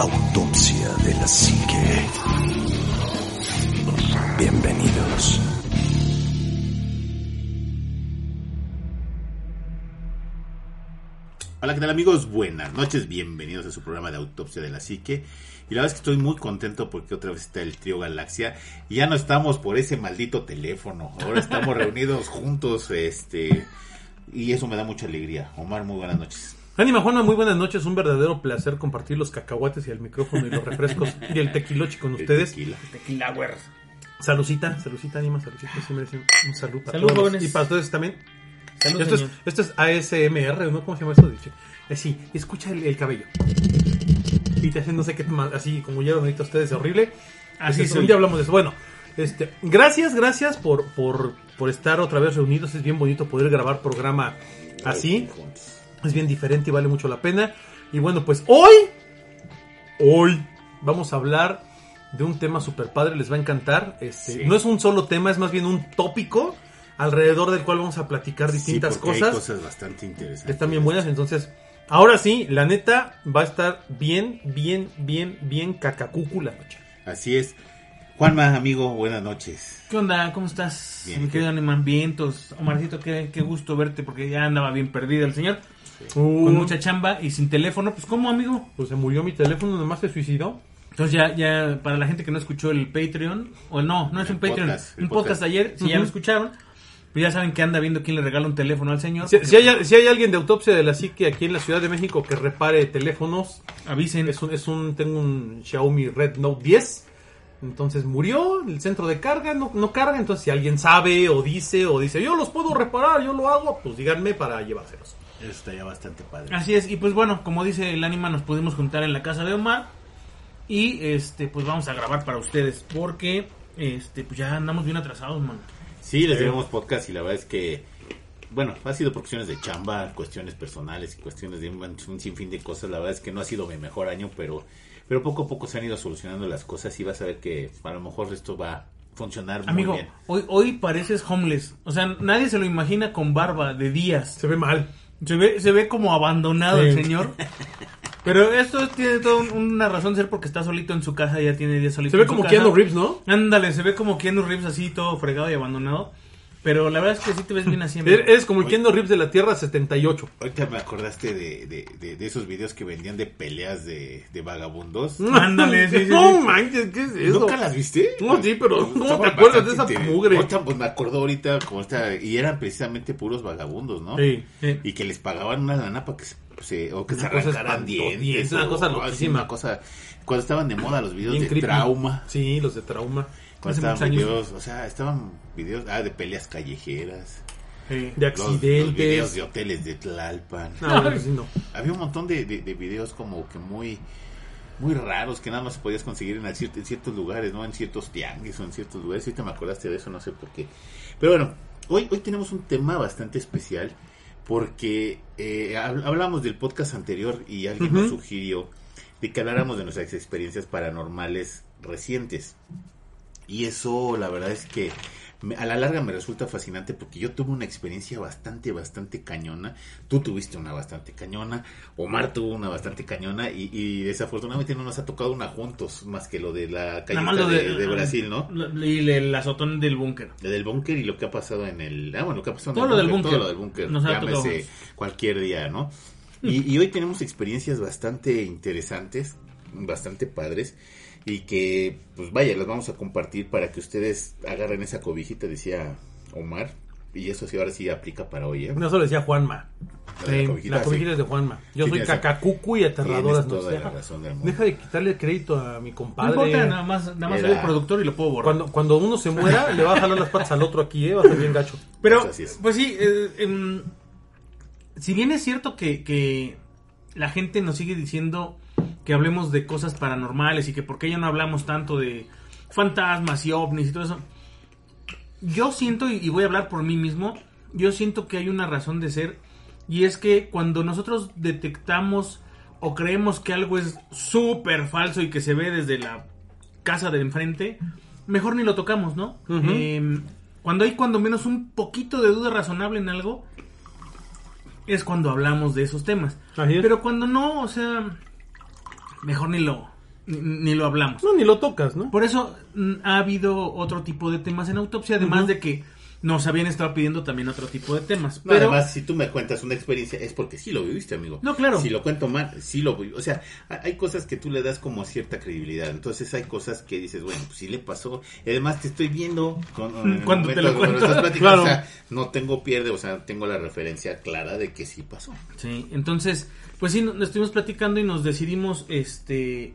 Autopsia de la Psique. Bienvenidos. Hola, ¿qué tal amigos? Buenas noches, bienvenidos a su programa de Autopsia de la Psique. Y la verdad es que estoy muy contento porque otra vez está el trío Galaxia. Y ya no estamos por ese maldito teléfono. Ahora estamos reunidos juntos, este... Y eso me da mucha alegría. Omar, muy buenas noches. Ánima Juana, muy buenas noches. Un verdadero placer compartir los cacahuates y el micrófono y los refrescos y el tequilochi con El ustedes. tequila. Tequila, güey. Salucita, salucita, Ánima, salucita. Sí merecen un saludo para Salud, todos. jóvenes. Y para ustedes también. Salud, Esto es, esto es ASMR, ¿no? ¿Cómo se llama eso? Dice. Así, escucha el, el cabello. Y te hacen no sé qué más, así como ya ahorita ustedes, horrible. Así Así soy. un día hablamos de eso. Bueno, este, gracias, gracias por, por, por estar otra vez reunidos. Es bien bonito poder grabar programa así. Es bien diferente y vale mucho la pena. Y bueno, pues hoy, hoy vamos a hablar de un tema super padre, les va a encantar. Este, Sí. No es un solo tema, es más bien un tópico alrededor del cual vamos a platicar distintas Sí, cosas. Hay cosas bastante interesantes. que están bien buenas, entonces, ahora sí, la neta va a estar bien, bien, bien, bien cacacúcula la noche. Así es. Juanma, amigo, buenas noches. ¿Qué onda? ¿Cómo estás? Bien, Mi ¿qué? querido Animan Vientos. Omarcito, qué, qué gusto verte porque ya andaba bien perdido el señor. Uh, Con mucha chamba y sin teléfono. Pues, ¿cómo, amigo? Pues se murió mi teléfono, nomás se suicidó. Entonces, ya, ya, para la gente que no escuchó el Patreon, o no, no es El un Patreon, podcast, un podcast podcast. ayer, si ya lo escucharon, pues ya saben que anda viendo quién le regala un teléfono al señor. Si, porque, si hay, si hay alguien de autopsia de la psique aquí en la Ciudad de México que repare teléfonos, avisen. Es un, es un, tengo un Xiaomi Red Note 10. Entonces murió, el centro de carga no, no carga. Entonces, si alguien sabe o dice o dice, yo los puedo reparar, yo lo hago, pues díganme para llevárselos. Eso está ya bastante padre. Así es, y pues bueno, como dice el Anima, nos pudimos juntar en la casa de Omar y este pues vamos a grabar para ustedes porque este pues ya andamos bien atrasados, man. Sí, les debemos podcast y la verdad es que, bueno, ha sido por cuestiones de chamba, cuestiones personales y cuestiones de un, un sinfín de cosas. La verdad es que no ha sido mi mejor año, pero, pero poco a poco se han ido solucionando las cosas y vas a ver que a lo mejor esto va a funcionar muy Amigo, bien. hoy hoy pareces homeless, o sea, nadie se lo imagina con barba de días. Se ve mal. Se ve se ve como abandonado Sí. el señor. Pero esto tiene toda un- una razón de ser porque está solito en su casa, ya tiene días solito. Se ve en su como casa. Keanu Reeves, ¿no? Ándale, se ve como Keanu Reeves así todo fregado y abandonado. Pero la verdad es que sí te ves bien así. amigo. Eres como el Keanu Reeves de la Tierra 78. Ahorita me acordaste de, de, de, de esos videos que vendían de peleas de, de vagabundos. Ándale, sí, sí, No sí. manches, ¿qué es eso? ¿Nunca las viste? No, sí, pero ¿cómo te acuerdas de esa mugre? Ahorita, pues me acuerdo ahorita como está y eran precisamente puros vagabundos, ¿no? Sí. Sí. Y que les pagaban una lana para que se, se- o que Una se arrancaran dientes, una o- cosa loquísima. una cosa cuando estaban de moda los videos Bien de creepy. trauma, Sí, los de trauma. Cuando Hace estaban muchos años. videos, o sea, estaban videos ah, de peleas callejeras, Sí. De los, los videos accidentes. de hoteles de Tlalpan. No, no. Había un montón de, de, de videos como que muy muy raros que nada más podías conseguir en, cier- en ciertos lugares, ¿no? En ciertos tianguis o en ciertos lugares. Si te me acordaste de eso, no sé por qué. Pero bueno, hoy, hoy tenemos un tema bastante especial porque eh, hab- hablamos del podcast anterior y alguien nos sugirió de que habláramos de nuestras experiencias paranormales recientes. Y eso, la verdad es que me- a la larga me resulta fascinante porque yo tuve una experiencia bastante, bastante cañona. Tú tuviste una bastante cañona. Omar tuvo una bastante cañona. Y, y desafortunadamente no nos ha tocado una juntos, más que lo de la calle de, de Brasil, ¿no? Y el azotón del búnker. Del búnker y lo que ha pasado en el... Ah, bueno, lo que ha pasado Todo lo el del búnker. Todo lo del búnker. Cualquier día, ¿no? Y, y hoy tenemos experiencias bastante interesantes, bastante padres. Y que, pues vaya, las vamos a compartir para que ustedes agarren esa cobijita, decía Omar. Y eso sí, ahora sí aplica para hoy, ¿eh? No, eso lo decía Juanma. De cobijita, La sí. es de Juanma. Yo Sí, soy cacacucu y aterradoras la Deja, deja de quitarle el crédito a mi No compadre. importa, nada más, nada más soy el productor y lo puedo borrar. Cuando, cuando uno se muera, le va a jalar las patas al otro aquí, ¿eh? Va a ser bien gacho. Pero, Pues pues sí, eh, em, si bien es cierto que, que la gente nos sigue diciendo que hablemos de cosas paranormales y que por qué ya no hablamos tanto de fantasmas y ovnis y todo eso, yo siento, y voy a hablar por mí mismo, yo siento que hay una razón de ser y es que cuando nosotros detectamos o creemos que algo es súper falso y que se ve desde la casa de enfrente, mejor ni lo tocamos, ¿no? Ujú. Eh, cuando hay cuando menos un poquito de duda razonable en algo, es cuando hablamos de esos temas. Pero cuando no, o sea, mejor ni lo, ni, ni lo hablamos. No, ni lo tocas, ¿no? Por eso mm, ha habido otro tipo de temas en autopsia, además de que nos habían estado pidiendo también otro tipo de temas. No, Pero Además, si tú me cuentas una experiencia, es porque sí lo viviste, amigo. No, claro. Si lo cuento mal, sí lo vi. O sea, hay- cosas que tú le das como cierta credibilidad. Entonces, hay cosas que dices, bueno, pues sí le pasó. Además, te estoy viendo con, Cuando te lo cuento. estás Claro. O sea, no tengo pierde, o sea, tengo la referencia clara de que sí pasó. Sí, entonces, pues sí, nos estuvimos platicando y nos decidimos este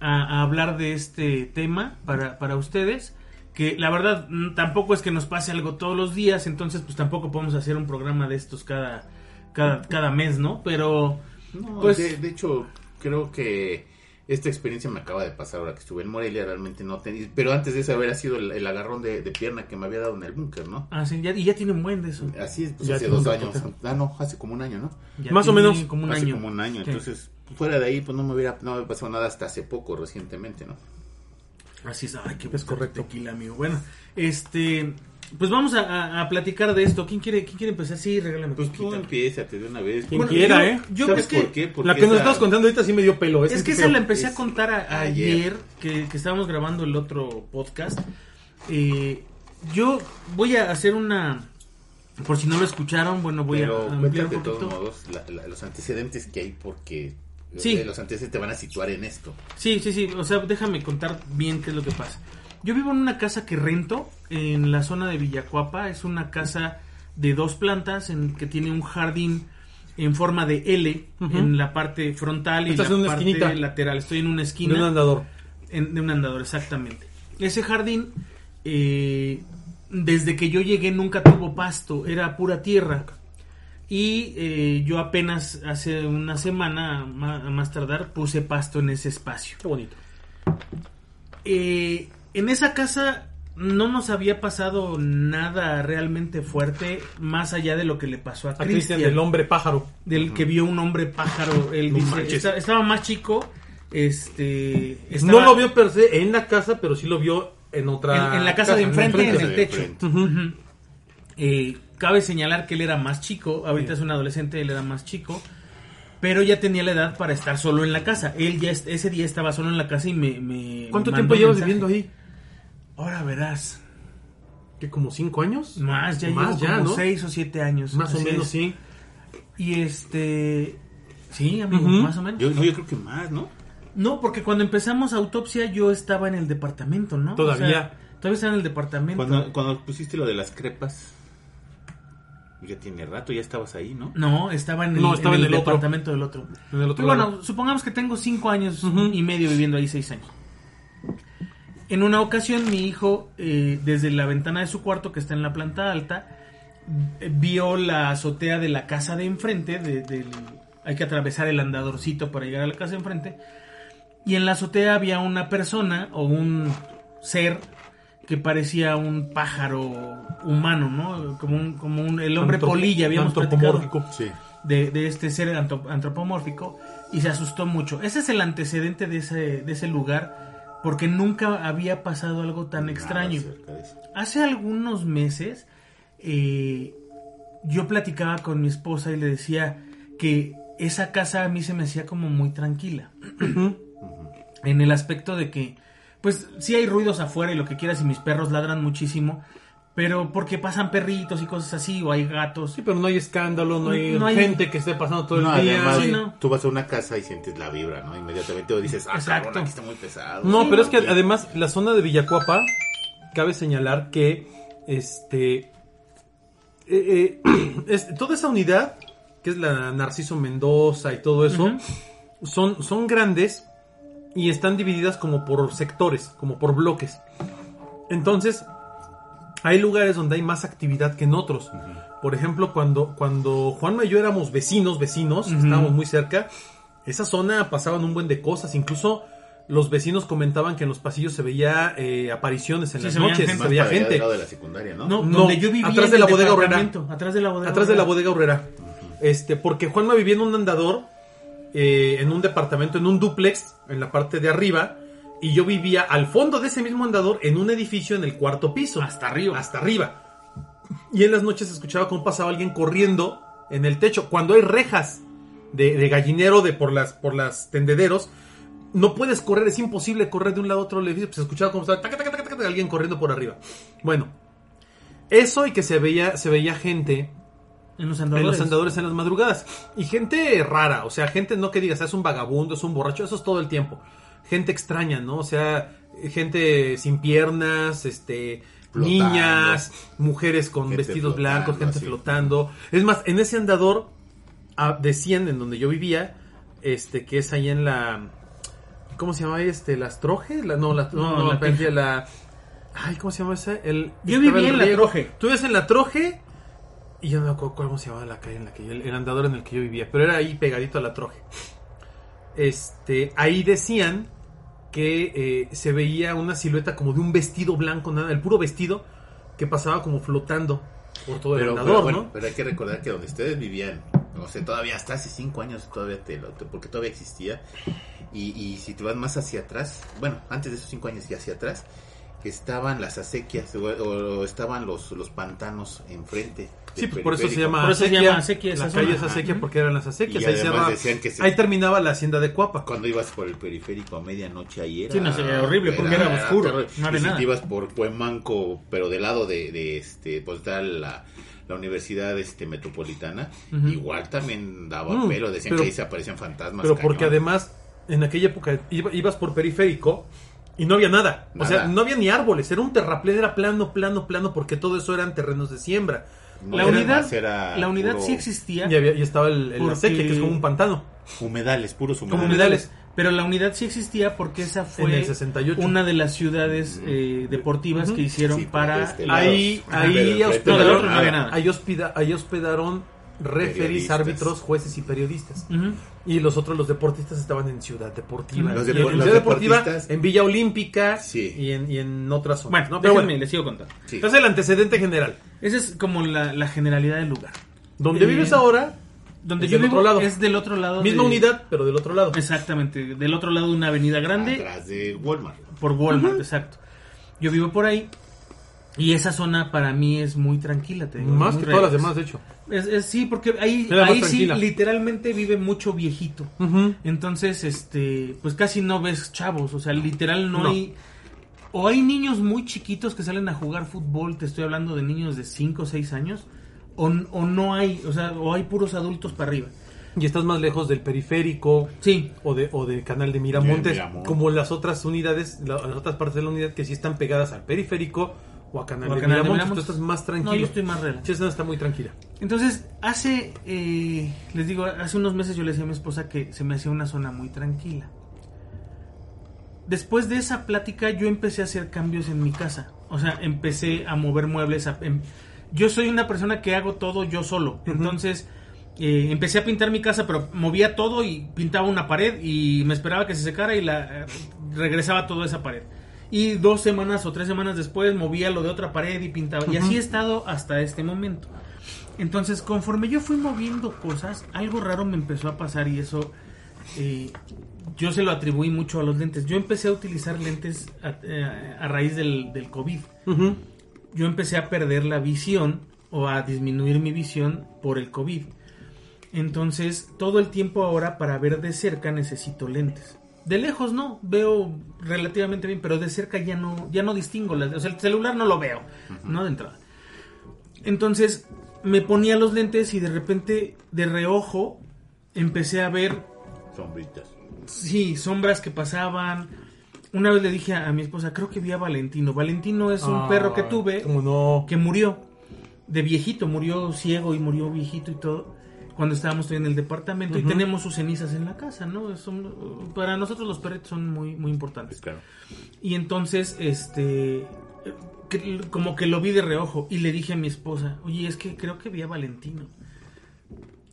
a, a hablar de este tema para, para ustedes. Que la verdad mm, tampoco es que nos pase algo todos los días, entonces pues tampoco podemos hacer un programa de estos cada, cada, cada mes, ¿no? Pero No, Pues- de, de hecho, creo que esta experiencia me acaba de pasar ahora que estuve en Morelia. Realmente no tenía. Pero antes de eso, haber sido el, el agarrón de, de pierna que me había dado en el búnker, ¿no? ah, sí, ya, y ya tiene un buen de eso. Así es, pues Ya hace dos años. Ah, no, hace como un año, ¿no? Ya Más o menos. Como un hace año. como un año. Sí. Entonces, fuera de ahí, pues no me hubiera, no me pasó nada hasta hace poco, recientemente, ¿no? Así es, ay, qué Es correcto. Tequila, amigo. Bueno, este, pues vamos a, a- a platicar de esto. ¿Quién quiere, quién quiere empezar? Sí, regálame. Pues tú empieza de una vez. Quien Bueno, quiera, yo- ¿eh? yo- ¿Sabes es que por qué? Porque La que nos esa- estás contando ahorita sí me dio pelo. Es que esa la empecé a es- contar a- ayer. ayer, que, que estábamos grabando el otro podcast. Eh, yo voy a hacer una... Por si no lo escucharon, bueno, voy Pero a ampliar de todos modos la- la- los antecedentes que hay porque Sí. los antecedentes te van a situar en esto. Sí, sí, sí. O sea, déjame contar bien qué es lo que pasa. Yo vivo en una casa que rento en la zona de Villacuapa. Es una casa de dos plantas en que tiene un jardín en forma de L en la parte frontal y Estás la en una parte esquinita. lateral. Estoy en una De esquina. un andador. En- de un andador, exactamente. Ese jardín, eh, desde que yo llegué nunca tuvo pasto, era pura tierra. Y eh, yo apenas hace una semana, ma- a más tardar, puse pasto en ese espacio. Qué bonito. Eh, en esa casa no nos había pasado nada realmente fuerte, más allá de lo que le pasó a A Cristian, del hombre pájaro. del que vio un hombre pájaro. Él No dice, manches. "Esta- estaba más chico. Este. No lo vio per se en la casa, pero sí lo vio en otra. En- en la casa de enfrente, en el techo. Eh, cabe señalar que él era más chico, ahorita es un adolescente, él era más chico, pero ya tenía la edad para estar solo en la casa. Él ya est- ese día estaba solo en la casa y me... me ¿Cuánto tiempo llevas viviendo ahí? Ahora verás. ¿Qué, como cinco años? Más, ya Más ya, como ¿no? seis o siete años. Más o menos, es. sí. Y este... Sí, amigo, más o menos. Yo, no, yo creo que más, ¿no? No, porque cuando empezamos autopsia yo estaba en el departamento, ¿no? Todavía. O sea, todavía estaba en el departamento. Cuando, cuando pusiste lo de las crepas, ya tiene rato, ya estabas ahí, ¿no? No, estaba en el, No, estaba en en el el otro. departamento del otro. En el otro Pero bueno, lado. supongamos que tengo cinco años y medio viviendo ahí, seis años. En una ocasión, mi hijo, eh, desde la ventana de su cuarto, que está en la planta alta, vio la azotea de la casa de enfrente. de- hay que atravesar el andadorcito para llegar a la casa de enfrente. Y en la azotea había una persona o un ser que parecía un pájaro humano, ¿no? Como un, como un, el hombre polilla, habíamos platicado antropomórfico. Sí. de, de este ser antro- antropomórfico y se asustó mucho. Ese es el antecedente de ese, de ese lugar porque nunca había pasado algo tan extraño. Nada. Hace algunos meses eh, yo platicaba con mi esposa y le decía que esa casa a mí se me hacía como muy tranquila. en el aspecto de que, pues sí hay ruidos afuera y lo que quieras y mis perros ladran muchísimo, pero porque pasan perritos y cosas así o hay gatos. Sí, pero no hay escándalo, no hay, No hay- gente que esté pasando todo No, el día. además, Sí, no. tú vas a una casa y sientes la vibra, ¿no? Inmediatamente o dices, ah, Exacto. cabrón, aquí está muy pesado. No, Sí, pero no, es que además la zona de Villacuapa, cabe señalar que este eh, eh, es- toda esa unidad, que es la Narciso Mendoza y todo eso, son, son grandes y están divididas como por sectores, como por bloques. Entonces, hay lugares donde hay más actividad que en otros. Por ejemplo, cuando, cuando Juanma y yo éramos vecinos, vecinos, estábamos muy cerca, esa zona pasaban un buen de cosas, incluso los vecinos comentaban que en los pasillos se veía eh, apariciones en Sí, las se noches, gente. se veía gente. del lado de la secundaria, ¿no? No, No, donde yo vivía atrás en de el la bodega horrera. departamento, Atrás de la bodega Atrás de la horrera. bodega horrera. Este, porque Juanma vivía en un andador, eh, en un departamento, en un duplex, en la parte de arriba, y yo vivía al fondo de ese mismo andador, en un edificio en el cuarto piso. Hasta arriba. Hasta arriba. Y en las noches se escuchaba cómo pasaba alguien corriendo en el techo. Cuando hay rejas de, de gallinero de por las, por las tendederos, no puedes correr, es imposible correr de un lado a otro del edificio. Pues se escuchaba como estaba taca, taca, taca, taca, alguien corriendo por arriba. Bueno, eso y que se veía, se veía gente En los en andadores. los andadores en las madrugadas. Y gente rara, o sea, gente no que digas, es un vagabundo, es un borracho, eso es todo el tiempo. Gente extraña, ¿no? O sea, gente sin piernas, este, Flotando. niñas, mujeres con Gente vestidos flotando, blancos, gente así. flotando. Es más, en ese andador a- de 100 en donde yo vivía, este, que es ahí en la... ¿Cómo se llama este? ¿Las trojes? La, no, la, no, No, no, la Teja. la... Ay, ¿cómo se llama ese? El, Yo vivía en la. Troje. Tú vives en la Troje y yo no me acuerdo cómo se llamaba la calle en la que yo, el, el andador en el que yo vivía, pero era ahí pegadito a la Troje. Este, ahí decían que eh, se veía una silueta como de un vestido blanco, nada, el puro vestido que pasaba como flotando por todo el andador, pero, bueno, ¿no? pero hay que recordar que donde ustedes vivían, no sé, todavía hasta hace cinco años todavía te- porque todavía existía. Y, y si te vas más hacia atrás, bueno, antes de esos cinco años y hacia atrás, estaban las acequias o, o estaban los, los pantanos enfrente. Sí, pues por eso se llama Por eso se acequia. llama acequia la calle es Ajá. acequia porque eran las acequias. Y Ahí, se que se- terminaba la hacienda de Cuapa. Cuando ibas por el periférico a medianoche ahí era... Sí, no, sería horrible, porque era oscuro, no había y si nada. te ibas por Cuemanco, pero del lado de, de este, pues está la, la universidad este metropolitana, igual también daba Mm, pelo, decían pero- que ahí se aparecían fantasmas. Pero porque además, en aquella época iba- ibas por periférico y no había nada. O sea, no había ni árboles. Era un terraplén, era plano, plano, plano, porque todo eso eran terrenos de siembra. No, La era unidad, era la unidad puro sí existía. Y, había- y estaba el, el Porque- acequia, que es como un pantano. Humedales, puros como humedales. humedales. Pero la unidad sí existía porque esa fue En el 68. una de las ciudades eh, deportivas que hicieron Sí, para... este Ahí, ahí, hospedaron, no, del otro no había nada. ahí hospeda- ahí hospedaron Periodistas. árbitros, jueces y periodistas. Y los otros, los deportistas, estaban en Ciudad Deportiva. Los Y depo- en los Ciudad Deportiva, en Villa Olímpica Sí. y, en, y en otras zonas. Bueno, ¿no? Pero déjenme, bueno, les sigo contando. Sí. entonces el antecedente general. Esa es como la, la generalidad del lugar. Donde Eh, vives ahora, Donde Es yo del vivo otro lado. es del otro lado. misma de- unidad, pero del otro lado. Exactamente, del otro lado de una avenida grande. Atrás de Walmart. por Walmart, exacto. Yo vivo por ahí y esa zona para mí es muy tranquila. Te digo, Más muy que todas las demás, de hecho. Es, es- sí, porque ahí, ahí sí literalmente vive mucho viejito. Entonces, este, pues casi no ves chavos, o sea, literal no, No. hay... O hay niños muy chiquitos que salen a jugar fútbol, te estoy hablando de niños de 5 o 6 años, o, o no hay, o sea, o hay puros adultos para arriba. Y estás más lejos del periférico Sí, o de o del canal de Miramontes, como las otras unidades, la- las otras partes de la unidad que sí están pegadas al periférico o a canal, O a Canal de Miramontes. Tú estás más tranquilo. no, yo estoy más esa no está muy tranquila. Entonces, hace, eh, les digo, hace unos meses yo le decía a mi esposa que se me hacía una zona muy tranquila. Después de esa plática yo empecé a hacer cambios en mi casa. O sea, empecé a mover muebles. a- em- yo soy una persona que hago todo yo solo. Entonces, eh, empecé a pintar mi casa, pero movía todo y pintaba una pared y me esperaba que se secara y la eh, regresaba toda esa pared. Y dos semanas o tres semanas después movía lo de otra pared y pintaba. Y así he estado hasta este momento. Entonces, conforme yo fui moviendo cosas, algo raro me empezó a pasar y eso eh, yo se lo atribuí mucho a los lentes. Yo empecé a utilizar lentes a, eh, a raíz del, del COVID. Yo empecé a perder la visión o a disminuir mi visión por el COVID. Entonces, todo el tiempo ahora para ver de cerca necesito lentes. De lejos no, veo relativamente bien, pero de cerca ya no, ya no distingo. las- o sea, el celular no lo veo, no de entrada. Entonces, me ponía los lentes y de repente, de reojo, empecé a ver Sombritas. Sí, sombras que pasaban. Una vez le dije a, a mi esposa, creo que vi a Valentino. Valentino es un perro que tuve no. que murió de viejito, murió ciego y murió viejito y todo. Cuando estábamos todavía en el departamento y Ujú. tenemos sus cenizas en la casa, ¿no? Son- para nosotros los perritos son muy, muy importantes. Claro. Y entonces, este, que- como que lo vi de reojo y le dije a mi esposa, oye, es que creo que vi a Valentino.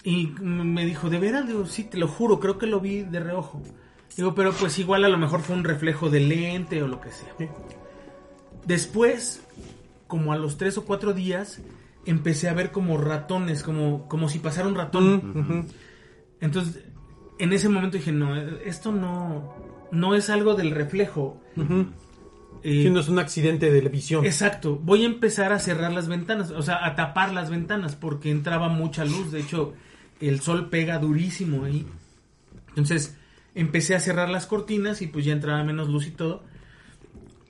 Y me dijo, ¿de veras? Digo, sí, te lo juro, creo que lo vi de reojo. Digo, pero pues igual a lo mejor fue un reflejo de lente o lo que sea. Después, como a los tres o cuatro días, empecé a ver como ratones, como, como si pasara un ratón. Entonces, en ese momento dije, no, esto no, no es algo del reflejo. Eh, Sí, no es un accidente de la visión. Exacto, voy a empezar a cerrar las ventanas, o sea, a tapar las ventanas porque entraba mucha luz, de hecho, el sol pega durísimo ahí. Entonces, empecé a cerrar las cortinas y pues ya entraba menos luz y todo.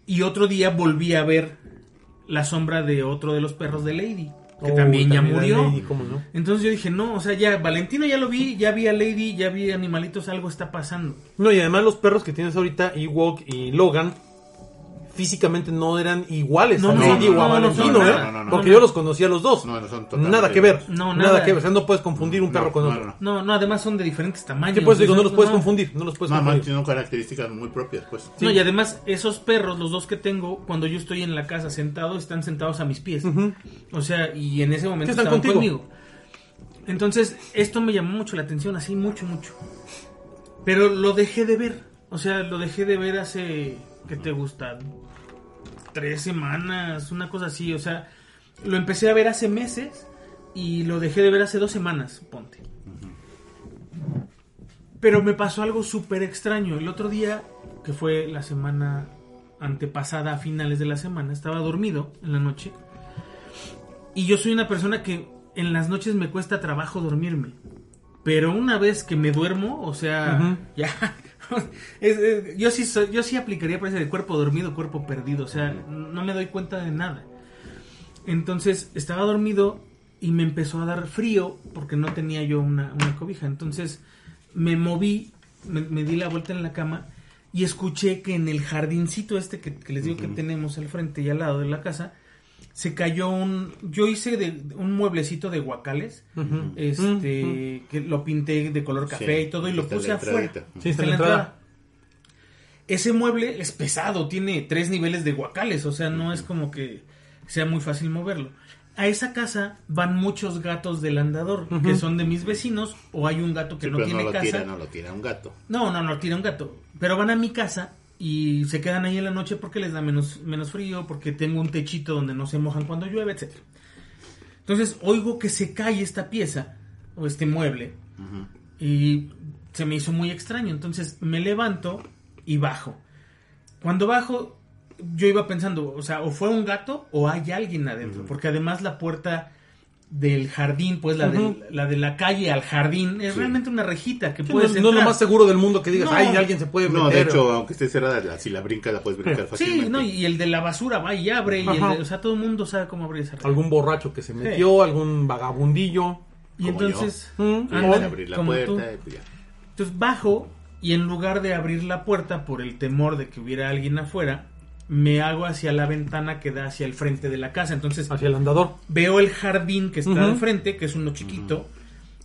Y otro día volví a ver la sombra de otro de los perros de Lady, que Oh, también ya murió. Lady, ¿cómo no? Entonces yo dije, no, o sea, ya Valentino ya lo vi, ya vi a Lady, ya vi animalitos, algo está pasando. No, y además los perros que tienes ahorita, Ewok y Logan, físicamente no eran iguales No, a no, Lady no, o a no, no, Valentino, no, ¿eh? no, no, no, Porque no. yo los conocía a los dos. Nada que ver. No, nada. nada. que ver. O sea, no puedes confundir un perro No, con no, otro. no, No, no, además son de diferentes tamaños. ¿Qué pues digo? No los puedes no. confundir. No los puedes confundir. tienen características muy propias, pues. No, y además esos perros, los dos que tengo, cuando yo estoy en la casa sentado, están sentados a mis pies. O sea, y en ese momento ¿Qué están contigo? conmigo. Entonces, esto me llamó mucho la atención, así mucho, mucho. Pero lo dejé de ver. O sea, lo dejé de ver hace, ¿qué te gusta? Tres semanas, una cosa así. O sea, lo empecé a ver hace meses y lo dejé de ver hace dos semanas, ponte. Pero me pasó algo súper extraño. El otro día, que fue la semana antepasada, a finales de la semana, estaba dormido en la noche. Y yo soy una persona que en las noches me cuesta trabajo dormirme. Pero una vez que me duermo, o sea, ya. es- es- yo, sí soy- yo sí aplicaría para ese de cuerpo dormido, cuerpo perdido. O sea, no me doy cuenta de nada. Entonces estaba dormido y me empezó a dar frío porque no tenía yo una, una cobija. Entonces me moví, me, me di la vuelta en la cama y escuché que en el jardincito este que, que les digo que tenemos al frente y al lado de la casa, se cayó un... Yo hice de, un mueblecito de guacales, este, que lo pinté de color café Sí, y todo y lo puse afuera. Sí, está en la entrada. Ese mueble es pesado, tiene tres niveles de guacales, o sea, no es como que sea muy fácil moverlo. A esa casa van muchos gatos del andador, que son de mis vecinos, o hay un gato que Sí, no pero tiene no lo casa. tira, no lo tira un gato. No, no, no, tira un gato. Pero van a mi casa y se quedan ahí en la noche porque les da menos, menos frío, porque tengo un techito donde no se mojan cuando llueve, etc. Entonces oigo que se cae esta pieza o este mueble y se me hizo muy extraño. Entonces me levanto y bajo. Cuando bajo, yo iba pensando, o sea, o fue un gato o hay alguien adentro, porque además la puerta del jardín, pues la, Ujú. de, la de la calle al jardín, es Sí. realmente una rejita que Sí, no, puedes no es lo más seguro del mundo que digas, No. ay, alguien se puede meter. No, de hecho, aunque esté cerrada, si la brincas, la puedes brincar Sí, fácilmente. Sí, no, y el de la basura va y abre, y el de- o sea, todo el mundo sabe cómo abrir esa reja. Algún borracho que se metió, algún vagabundillo. Y Como entonces, yo. Puedes abrir la como puerta tú. y pues ya. Entonces bajo y en lugar de abrir la puerta por el temor de que hubiera alguien afuera, me hago hacia la ventana que da hacia el frente de la casa. Entonces Hacia el andador. veo el jardín que está Ujú. al frente, que es uno chiquito,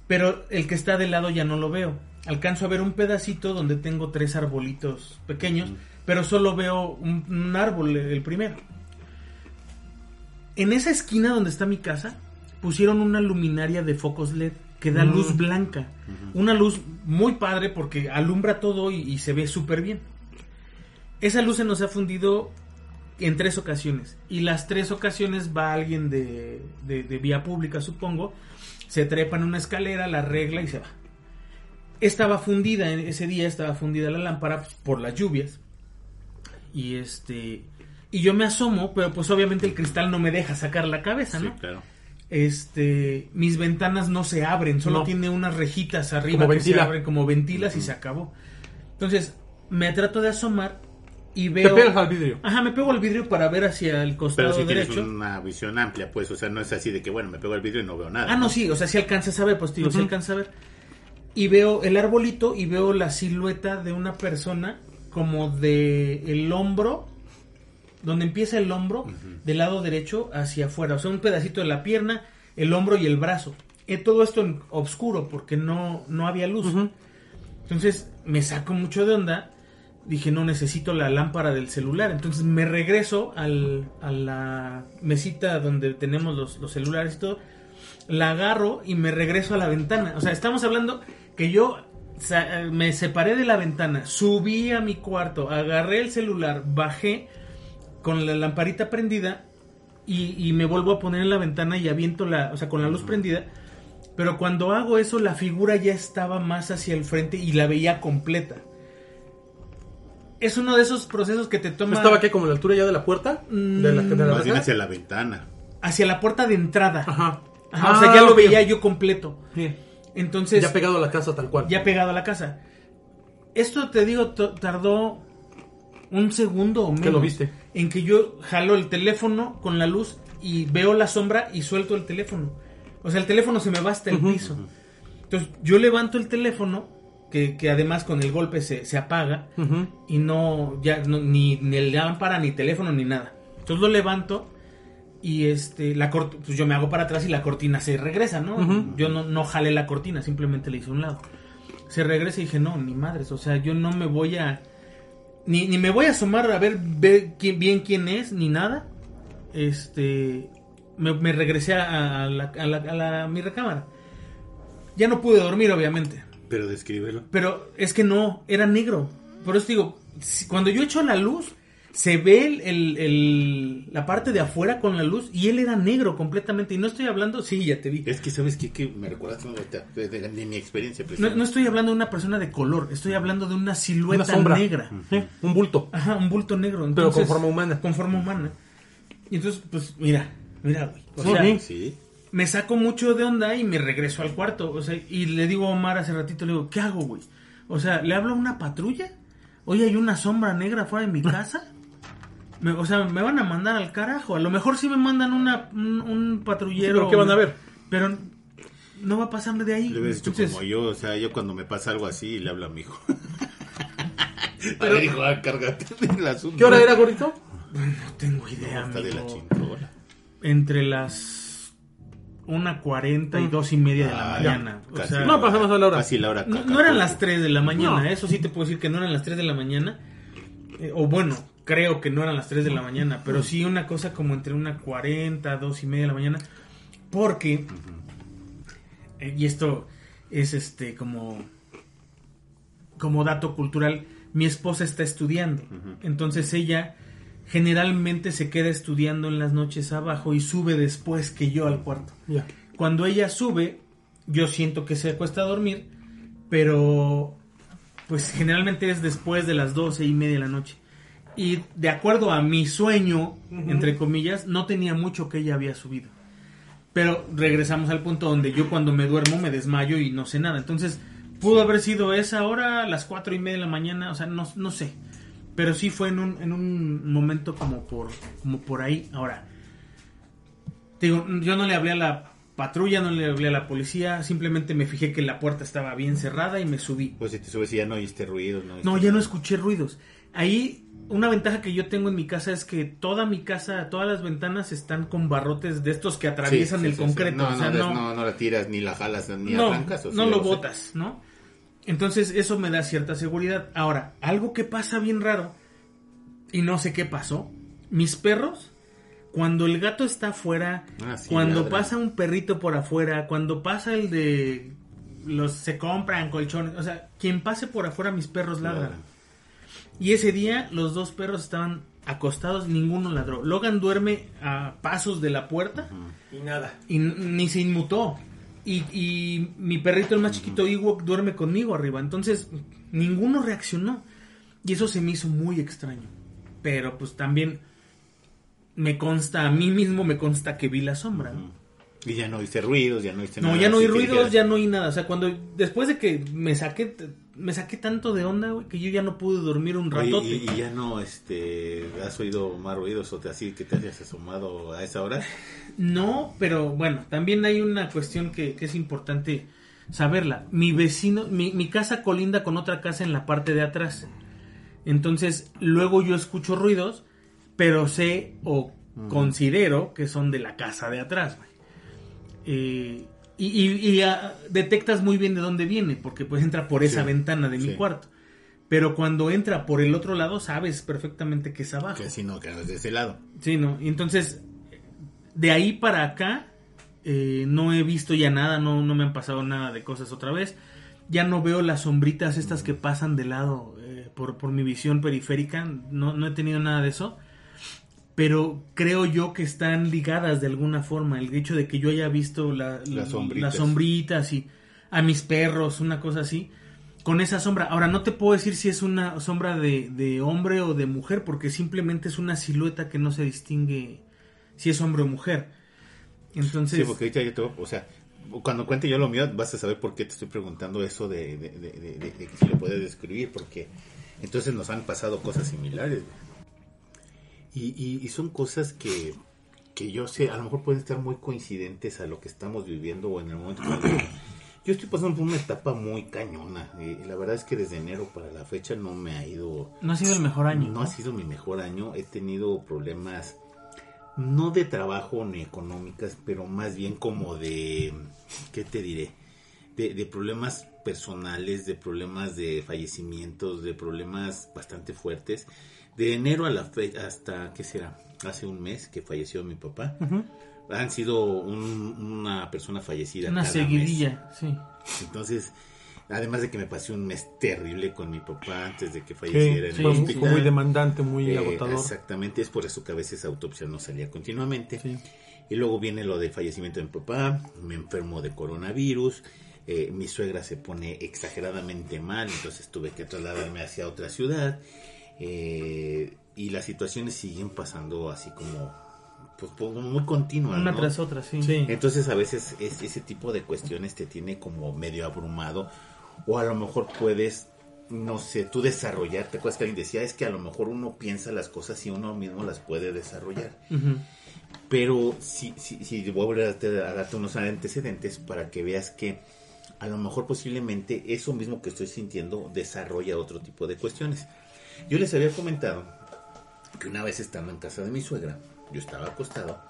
pero el que está de lado ya no lo veo. Alcanzo a ver un pedacito donde tengo tres arbolitos pequeños, pero solo veo un, un árbol, el primero. En esa esquina donde está mi casa, pusieron una luminaria de focos LED que da Mm. luz blanca. Una luz muy padre porque alumbra todo y, y se ve súper bien. Esa luz se nos ha fundido en tres ocasiones. Y las tres ocasiones va alguien de, de- de vía pública, supongo. Se trepa en una escalera, la arregla y se va. Estaba fundida, en ese día estaba fundida la lámpara por las lluvias. Y este. Y yo me asomo, pero pues obviamente el cristal no me deja sacar la cabeza, Sí, ¿no? claro. Este, mis ventanas no se abren, solo No. tiene unas rejitas arriba Como que se abren como ventilas y se acabó. Entonces, me trato de asomar y Te veo pegas al vidrio. Ajá, me pego al vidrio para ver hacia el costado Pero si tienes derecho. una visión amplia, pues, o sea, no es así de que, bueno, me pego al vidrio y no veo nada. Ah, no, sí, o sea, si alcanzas a ver, pues tío, si Ujú. alcanzas a ver. Y veo el arbolito y veo la silueta de una persona como de el hombro, donde empieza el hombro, del lado derecho hacia afuera. O sea, un pedacito de la pierna, el hombro y el brazo. Eh, todo esto en oscuro porque no, no había luz. Ujú. Entonces me saco mucho de onda. Dije, no necesito la lámpara del celular. Entonces me regreso al, a la mesita donde tenemos los, los celulares y todo. La agarro y me regreso a la ventana. O sea, estamos hablando que yo me separé de la ventana, subí a mi cuarto, agarré el celular, bajé con la lamparita prendida y, y me vuelvo a poner en la ventana y aviento la, o sea, con la luz prendida. Pero cuando hago eso, la figura ya estaba más hacia el frente y la veía completa. Es uno de esos procesos que te toma ¿Estaba aquí como a la altura ya de la puerta? De la, de la Más bien hacia la ventana. hacia la puerta de entrada. Ajá. Ajá, o sea, ya Ah, lo ok. veía yo completo. Sí. Entonces, Ya pegado a la casa tal cual. ya pegado a la casa. esto te digo, tardó un segundo o menos. lo viste? En que yo jalo el teléfono con la luz y veo la sombra y suelto el teléfono. O sea, el teléfono se me va hasta el piso. Entonces, yo levanto el teléfono, que, que además con el golpe se, se apaga, y no, ya, no, ni, ni lámpara, ni teléfono, ni nada. Entonces lo levanto y este, la cort- pues yo me hago para atrás y la cortina se regresa, ¿no? Yo no, no jalé la cortina, simplemente le hice un lado. Se regresa y dije, no, ni madres, o sea, yo no me voy a... Ni, ni me voy a asomar a ver, ver quién, bien quién es, ni nada. Este... Me, me regresé a, a la, a la- a la- a mi recámara. Ya no pude dormir, obviamente. Pero descríbelo. Pero es que no, era negro. Por eso digo, cuando yo echo la luz, se ve el, el- el- la parte de afuera con la luz y él era negro completamente. Y no estoy hablando, sí, ya te vi. Es que, ¿sabes qué? Que me recuerdas de, de- de mi experiencia. No, no estoy hablando de una persona de color, estoy hablando de una silueta Una negra. Sí, un bulto. Ajá, un bulto negro. Pero con forma humana. Con forma humana. Y entonces, pues, mira, mira, güey. O Sí, sea, sí. Me saco mucho de onda y me regreso al cuarto. O sea, y le digo a Omar hace ratito, le digo, ¿qué hago, güey? O sea, ¿le hablo a una patrulla? Oye, hay una sombra negra fuera de mi casa. Me- o sea, me van a mandar al carajo. A lo mejor sí me mandan una, un, un patrullero. Sí, pero ¿qué van a ver? Pero no va a pasarme de ahí. Le hubieras dicho Entonces, como yo, o sea, yo cuando me pasa algo así, le hablo a mi hijo. a ver, hijo, ah, cárgate del asunto. ¿Qué hora era, gordito? no tengo idea, Está de la chintola. Entre las 1.40 y dos y media de la Ah, mañana. O sea, No, pasamos a la hora. Casi la hora. No, eran pues. las 3 de la mañana, No. eso sí te puedo decir que no eran las 3 de la mañana. Eh, o bueno, creo que no eran las 3 de la mañana, pero sí una cosa como entre una 40, 2 y media de la mañana. Porque, eh, y esto es este como, como dato cultural, mi esposa está estudiando. Entonces ella generalmente se queda estudiando en las noches abajo y sube después que yo al cuarto. Cuando ella sube, yo siento que se acuesta a dormir, pero pues generalmente es después de las doce y media de la noche. Y de acuerdo a mi sueño, entre comillas, no tenía mucho que ella había subido. Pero regresamos al punto donde yo cuando me duermo me desmayo y no sé nada. Entonces, pudo haber sido esa hora, las cuatro y media de la mañana, o sea, no, no sé. Pero sí fue en un, en un momento como por, como por ahí. Ahora, digo, yo no le hablé a la patrulla, no le hablé a la policía, simplemente me fijé que la puerta estaba bien cerrada y me subí. Pues si te subes y ya no oíste ruido. No, No, oíste- ya no escuché ruidos. Ahí, una ventaja que yo tengo en mi casa es que toda mi casa, todas las ventanas están con barrotes de estos que atraviesan sí, el sí, concreto. No, o sea, no, no, no, no la tiras, ni la jalas, ni no, arrancas. o no lo botas, ¿no? Entonces eso me da cierta seguridad. Ahora, algo que pasa bien raro, y no sé qué pasó, mis perros, cuando el gato está afuera, Ah, sí, cuando pasa un perrito por afuera, cuando pasa el de los se compran colchones, o sea, quien pase por afuera mis perros ladran. Y ese día los dos perros estaban acostados, ninguno ladró. Logan duerme a pasos de la puerta Y nada. y ni se inmutó. Y, y mi perrito, el más chiquito, Ewok, duerme conmigo arriba. Entonces, ninguno reaccionó. Y eso se me hizo muy extraño. Pero pues también me consta, a mí mismo me consta que vi la sombra. ¿no? Y ya no oíste ruidos, ya no oíste No, nada. ya no oí ruidos, ya no oí nada. O sea, cuando después de que me saqué me saqué tanto de onda, güey, que yo ya no pude dormir un Oye, ratote. y, y ya no este, has oído más ruidos o te, así que te hayas asomado a esa hora. No, pero bueno, también hay una cuestión que, que es importante saberla. Mi vecino, mi, mi casa colinda con otra casa en la parte de atrás. Entonces, luego yo escucho ruidos, pero sé o considero que son de la casa de atrás. güey. Eh, y y- y, ah, detectas muy bien de dónde viene, porque pues entra por esa Sí, ventana de mi sí. cuarto. Pero cuando entra por el otro lado, sabes perfectamente que es abajo. Que no, que no es de ese lado. Sí, ¿no? Entonces, de ahí para acá, eh, no he visto ya nada, no, no me han pasado nada de cosas otra vez. Ya no veo las sombritas estas que pasan de lado eh, por, por mi visión periférica, no, no he tenido nada de eso. Pero creo yo que están ligadas de alguna forma. El hecho de que yo haya visto la- Las sombritas. las sombritas y a mis perros, una cosa así, con esa sombra. Ahora, no te puedo decir si es una sombra de, de hombre o de mujer, porque simplemente es una silueta que no se distingue si es hombre o mujer. Entonces, Sí, porque ahorita yo te o sea, cuando cuente yo lo mío, vas a saber por qué te estoy preguntando eso de, de, de, de- de- de que si lo puedes describir, porque entonces nos han pasado cosas similares. Y, y, y son cosas que, que yo sé, a lo mejor pueden estar muy coincidentes a lo que estamos viviendo o en el momento que... Yo estoy pasando por una etapa muy cañona. y la verdad es que desde enero para la fecha no me ha ido No ha sido el mejor año. no ha sido mi mejor año. He tenido problemas, no de trabajo ni económicas, pero más bien como de, ¿qué te diré? De, de problemas personales, de problemas de fallecimientos, de problemas bastante fuertes. De enero a la fecha, hasta, ¿qué será? Hace un mes que falleció mi papá. Han sido un- una persona fallecida. Una cada mes. seguidilla, sí. Entonces, además de que me pasé un mes terrible con mi papá antes de que falleciera en el hospital. muy demandante, muy Eh, agotador. Exactamente, es por eso que a veces autopsia no salía continuamente. Sí. Y luego viene lo del fallecimiento de mi papá, me enfermo de coronavirus, eh, mi suegra se pone exageradamente mal, entonces tuve que trasladarme hacia otra ciudad. Eh, y las situaciones siguen pasando así como, pues, como muy continuas. Una ¿no? tras otra, sí. Sí. Entonces a veces es, ese tipo de cuestiones te tiene como medio abrumado o a lo mejor puedes, no sé, tú desarrollar. ¿Te acuerdas que alguien decía? Es que a lo mejor uno piensa las cosas y uno mismo las puede desarrollar. Pero si, si, si voy a volver a darte, a darte unos antecedentes para que veas que a lo mejor posiblemente eso mismo que estoy sintiendo desarrolla otro tipo de cuestiones. Yo les había comentado que una vez estando en casa de mi suegra, yo estaba acostado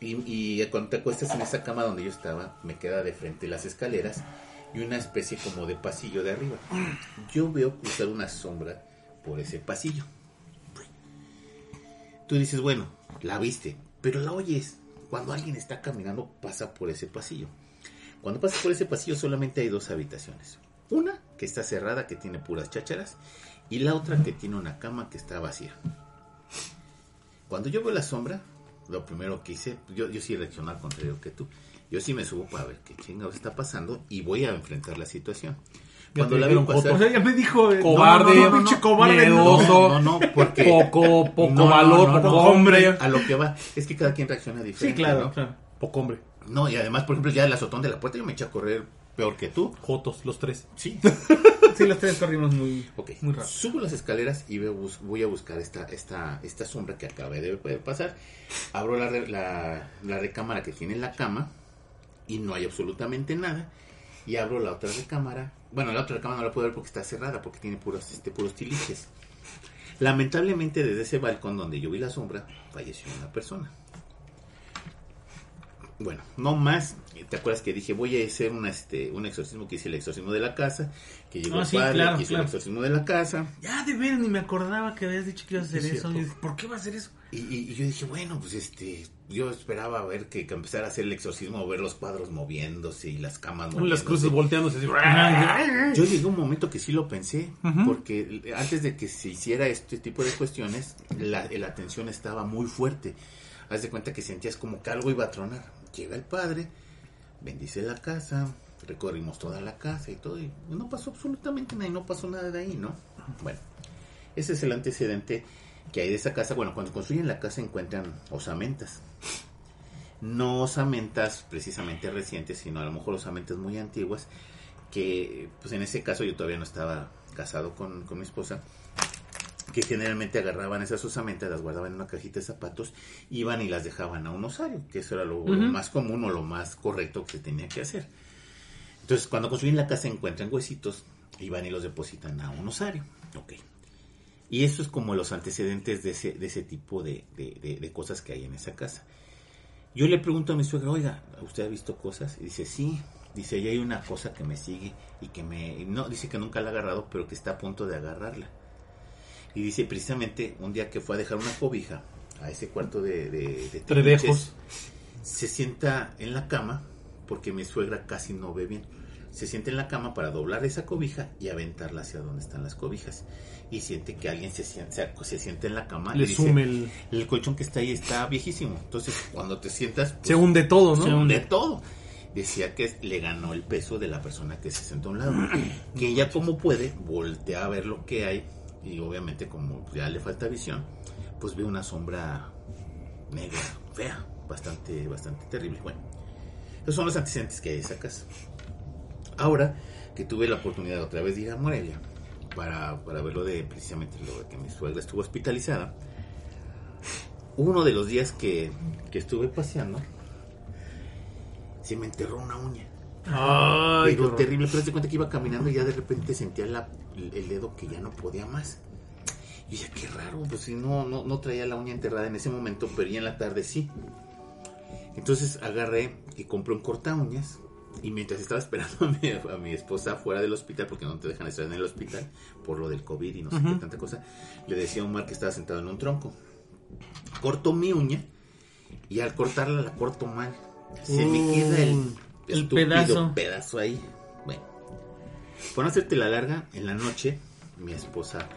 y, y cuando te acuestas en esa cama donde yo estaba, me queda de frente las escaleras y una especie como de pasillo de arriba. Yo veo cruzar una sombra por ese pasillo. Tú dices, bueno, la viste, pero la oyes. Cuando alguien está caminando, pasa por ese pasillo. Cuando pasa por ese pasillo solamente hay dos habitaciones. Una que está cerrada, que tiene puras chácharas, y la otra que tiene una cama que está vacía. Cuando yo veo la sombra, lo primero que hice, yo, yo sí reaccioné al contrario que tú. Yo sí me subo para ver qué chingados está pasando y voy a enfrentar la situación. Cuando la veo pasar... O sea, ya me dijo. eh, Cobarde, no, no, no, pinche cobarde. no. miedoso. No, no, no, porque... Poco, poco valor, no, poco hombre. A lo que va, es que cada quien reacciona diferente. Sí, claro, ¿no? claro. Poco hombre. No, y además, por ejemplo, ya el azotón de la puerta yo me eché a correr peor que tú. Jotos, los tres. Sí. Sí, los tres corrimos muy, Ok. muy rápido. Subo las escaleras y voy a buscar esta, esta, esta sombra que acabé de pasar. Abro la, la, la recámara que tiene la cama y no hay absolutamente nada. Y abro la otra recámara. Bueno, la otra recámara no la puedo ver porque está cerrada, porque tiene puros, este, puros tiliches. Lamentablemente, desde ese balcón donde yo vi la sombra, falleció una persona. Bueno, no más. ¿Te acuerdas que dije voy a hacer una, este, un exorcismo? Que hice el exorcismo de la casa. Que llegó Ah, el sí, padre, claro, que hizo claro. el exorcismo de la casa. Ya, de veras, ni me acordaba que habías dicho que ibas a hacer Es eso. dije, ¿Por qué va a hacer eso? Y, y- y yo dije, bueno, pues este, yo esperaba ver que, que empezara a hacer el exorcismo, ver los cuadros moviéndose y las camas moviéndose. Las cruces volteándose así. Yo llegué a un momento que sí lo pensé, Ujú. porque antes de que se hiciera este tipo de cuestiones, la, la tensión estaba muy fuerte. Haz de cuenta que sentías como que algo iba a tronar. Llega el padre, bendice la casa, recorrimos toda la casa y todo, y no pasó absolutamente nada, y no pasó nada de ahí, ¿no? Bueno, ese es el antecedente que hay de esa casa. Bueno, cuando construyen la casa encuentran osamentas. No osamentas precisamente recientes, sino a lo mejor osamentas muy antiguas, que pues en ese caso yo todavía no estaba casado con, con mi esposa, que generalmente agarraban esas osamentas, las guardaban en una cajita de zapatos, iban y las dejaban a un osario, que eso era lo, lo más común o lo más correcto que se tenía que hacer. Entonces, cuando construyen la casa encuentran huesitos, y van y los depositan a un osario. Ok. Y eso es como los antecedentes de ese, de ese tipo de, de- de- de cosas que hay en esa casa. Yo le pregunto a mi suegra, oiga, ¿usted ha visto cosas? Y dice, sí. Dice, ahí hay una cosa que me sigue y que me... No, dice que nunca la ha agarrado, pero que está a punto de agarrarla. Y dice, precisamente, un día que fue a dejar una cobija a ese cuarto de... de, de Trevejos. se sienta en la cama, porque mi suegra casi no ve bien. Se sienta en la cama para doblar esa cobija y aventarla hacia donde están las cobijas. Y siente que alguien se sienta, se, sienta en la cama. Le y dice, sume el... el colchón que está ahí está viejísimo. Entonces, cuando te sientas, pues, Se hunde todo, ¿no? Se hunde. de todo. Decía que le ganó el peso de la persona que se sentó a un lado. que ella, como puede, voltea a ver lo que hay. Y obviamente, como ya le falta visión, pues ve una sombra negra, fea, bastante, bastante terrible. Bueno, Esos son los antecedentes que hay de esa casa. Ahora que tuve la oportunidad otra vez de ir a Morelia para, para ver lo de precisamente lo de que mi suegra estuvo hospitalizada, uno de los días que, que estuve paseando, se me enterró una uña. Ay, pero terrible, pero se cuenta que iba caminando y ya de repente sentía la- el dedo que ya no podía más. Y dije, qué raro, pues si no, no, no traía la uña enterrada en ese momento, pero ya en la tarde sí. Entonces agarré y compré un corta uñas. Y mientras estaba esperando a mi, a mi esposa fuera del hospital, porque no te dejan estar en el hospital por lo del COVID y no sé qué tanta cosa, le decía a Omar que estaba sentado en un tronco. Corto mi uña y al cortarla la corto mal. Se me queda el, El pedazo. pedazo ahí. Bueno, por no hacerte la larga, en la noche mi esposa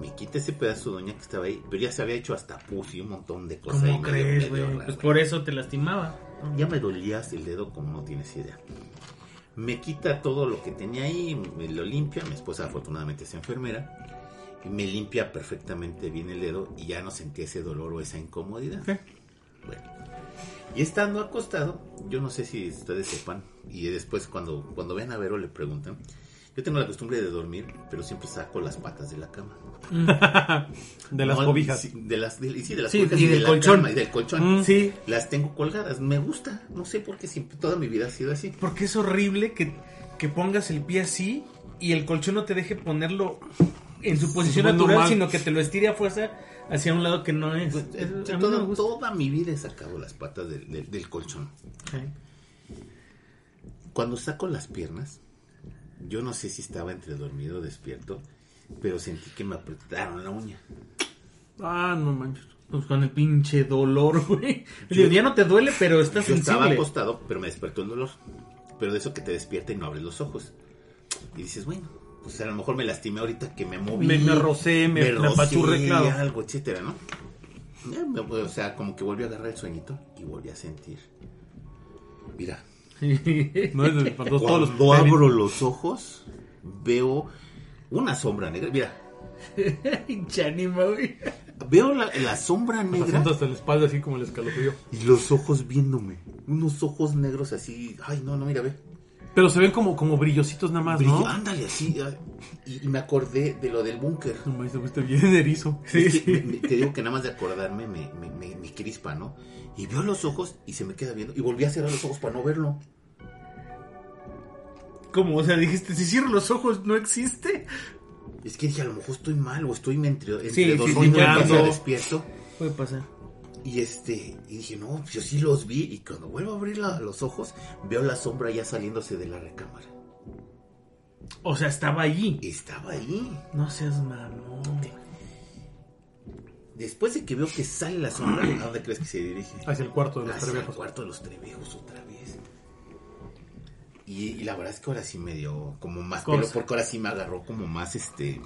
me quita ese pedazo de uña que estaba ahí, pero ya se había hecho hasta pus y un montón de cosas. ¿Cómo crees, güey? Pues por eso te lastimaba. Ya me dolías el dedo como no tienes idea. Me quita todo lo que tenía ahí, me lo limpia. Mi esposa afortunadamente es enfermera. Y me limpia perfectamente bien el dedo y ya no sentí ese dolor o esa incomodidad. Bueno. Y estando acostado, yo no sé si ustedes sepan, y después cuando, cuando vean a Vero le preguntan, yo tengo la costumbre de dormir, pero siempre saco las patas de la cama. De las No, cobijas. sí, De las, de, sí, de las Sí, cobijas y y, de del colchón. cama y del colchón. Mm. Sí. Las tengo colgadas. Me gusta. No sé por qué siempre, toda mi vida ha sido así. Porque es horrible que, que pongas el pie así y el colchón no te deje ponerlo en su posición natural, sino que te lo estire a fuerza hacia un lado que no es. Pues, Es- eh, a toda, mi vida he sacado las patas del, del- del colchón. Cuando saco las piernas, yo no sé si estaba entre dormido o despierto, pero sentí que me apretaron la uña. Ah, no manches. Pues con el pinche dolor, güey. Digo, ya no te duele, pero estás Yo estaba acostado, pero me despertó el dolor. Pero de eso que te despierta y no abres los ojos. Y dices, bueno, pues a lo mejor me lastimé ahorita que me moví. Me- me rocé, me- me rocé, apachurré, claro. algo, etcétera, ¿no? O sea, como que volví a agarrar el sueñito y volví a sentir. Mira, No es todos los cuando abro los ojos, veo una sombra negra. Mira, Pinche ánima, güey. veo la, la sombra negra hasta la espalda así como el escalofrío. y los ojos viéndome. Unos ojos negros así. Ay, no, no, mira, ve. Pero se ven como, como brillositos nada más, ¿no? Ándale, así. Y, y me acordé de lo del búnker. No te fuiste bien erizo. Es que me- me- te digo que nada más de acordarme me, me, me, me crispa, ¿no? Y veo los ojos y se me queda viendo. Y volví a cerrar los ojos para no verlo. ¿Cómo? O sea, dijiste, si cierro los ojos, ¿no existe? Es que dije, a lo mejor estoy mal o estoy entre, entre Sí, sí, dormido y soñando. despierto. Puede pasar. Y este, y dije, no, pues yo sí los vi. Y cuando vuelvo a abrir la- los ojos, veo la sombra ya saliéndose de la recámara. O sea, estaba allí. Estaba ahí. No seas mamón. Después de que veo que sale la sombra, ¿a dónde crees que se dirige? Hacia el cuarto de los Hacia el cuarto de los trevejos otra vez. Y, y la verdad es que ahora sí me dio como más Cosa. pelo, porque ahora sí me agarró como más este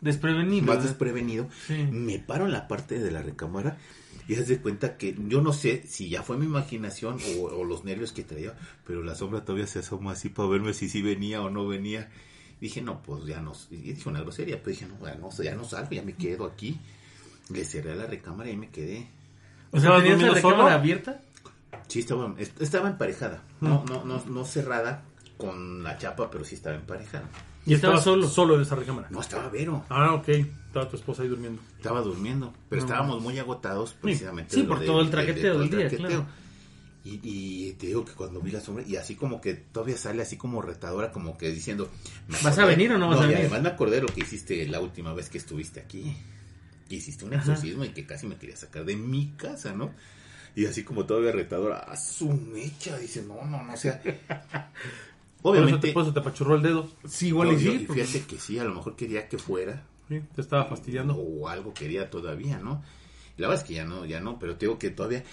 Desprevenido. más ¿verdad? desprevenido. Sí. Me paro en la parte de la recámara y haz de cuenta que yo no sé si ya fue mi imaginación o, o los nervios que traía, pero la sombra todavía se asoma así para verme si sí venía o no venía. Dije, no, pues ya no. Y dije una grosería, pero dije, no, ya no, ya no salgo, ya me quedo aquí. Le cerré la recámara y me quedé. O sea, ¿Estabas ¿tenías la recámara solo? abierta? Sí, estaba, est- estaba emparejada. No, no, no, no cerrada con la chapa, pero sí estaba emparejada. Y Estaba solo. solo en esa recámara. No, estaba Vero. Ah, ok. Estaba tu esposa ahí durmiendo. Estaba durmiendo, pero No. estábamos muy agotados precisamente. Sí, de lo por de- todo el de- de traqueteo todo del día, claro. Y, y te digo que cuando vi la sombra, y así como que todavía sale así como retadora, como que diciendo... ¿Vas a venir o no vas a y venir? además me acordé de lo que hiciste la última vez que estuviste aquí. Que hiciste un Ajá. exorcismo y que casi me quería sacar de mi casa, ¿no? Y así como todavía retadora, a su mecha, dice, no, no, no, o sea... Obviamente... te, por eso te apachurró el dedo. Sí, igual no, y sí. porque- fíjate que sí, a lo mejor quería que fuera, Sí, te estaba fastidiando. o algo quería todavía, ¿no? La verdad es que ya no, ya no, pero tengo que todavía,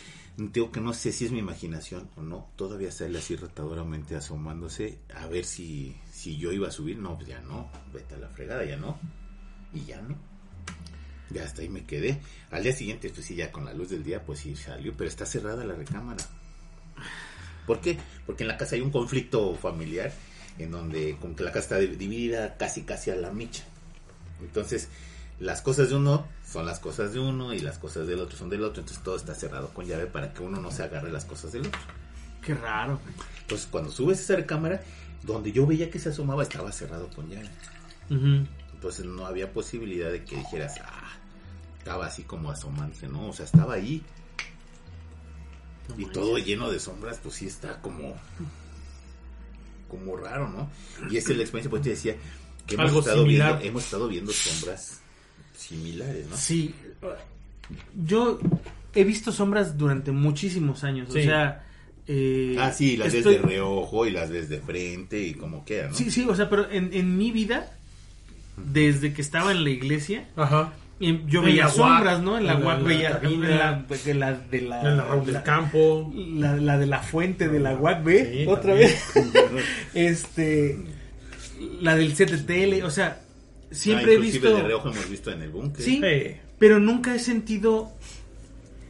tengo que no sé si es mi imaginación o no, todavía sale así retadoramente asomándose a ver si, si yo iba a subir, no, pues ya no, vete a la fregada, ya no, y ya no. Ya hasta ahí me quedé. Al día siguiente, pues sí, ya con la luz del día, pues sí salió, pero está cerrada la recámara. ¿Por qué? Porque en la casa hay un conflicto familiar en donde con que la casa está dividida casi casi a la micha. Entonces, las cosas de uno son las cosas de uno y las cosas del otro son del otro, entonces todo está cerrado con llave para que uno no se agarre las cosas del otro. Qué raro. Entonces, cuando subes esa recámara, donde yo veía que se asomaba estaba cerrado con llave. Entonces no había posibilidad de que dijeras, ah, estaba así como asomándose, ¿no? O sea, estaba ahí. Y todo lleno de sombras, pues sí está como. como raro, ¿no? Y esa es la experiencia, pues te decía que hemos, Algo estado similar. viendo, hemos estado viendo sombras similares, ¿no? Sí. Yo he visto sombras durante muchísimos años. Sí. O sea. eh, Ah, sí, las estoy- ves de reojo y las ves de frente y como queda, ¿no? Sí, sí, o sea, pero en, en mi vida, desde que estaba en la iglesia, Ajá. Yo veía sombras, ¿no? En la la- veía la, de la, de la, En la Raúl del Campo. la, la de la fuente de la UAC, ¿ve? Sí, Otra también. vez. este. La del set de tele, o sea, siempre Ah, he inclusive visto. de reojo hemos visto en el búnker. Sí, pero nunca he sentido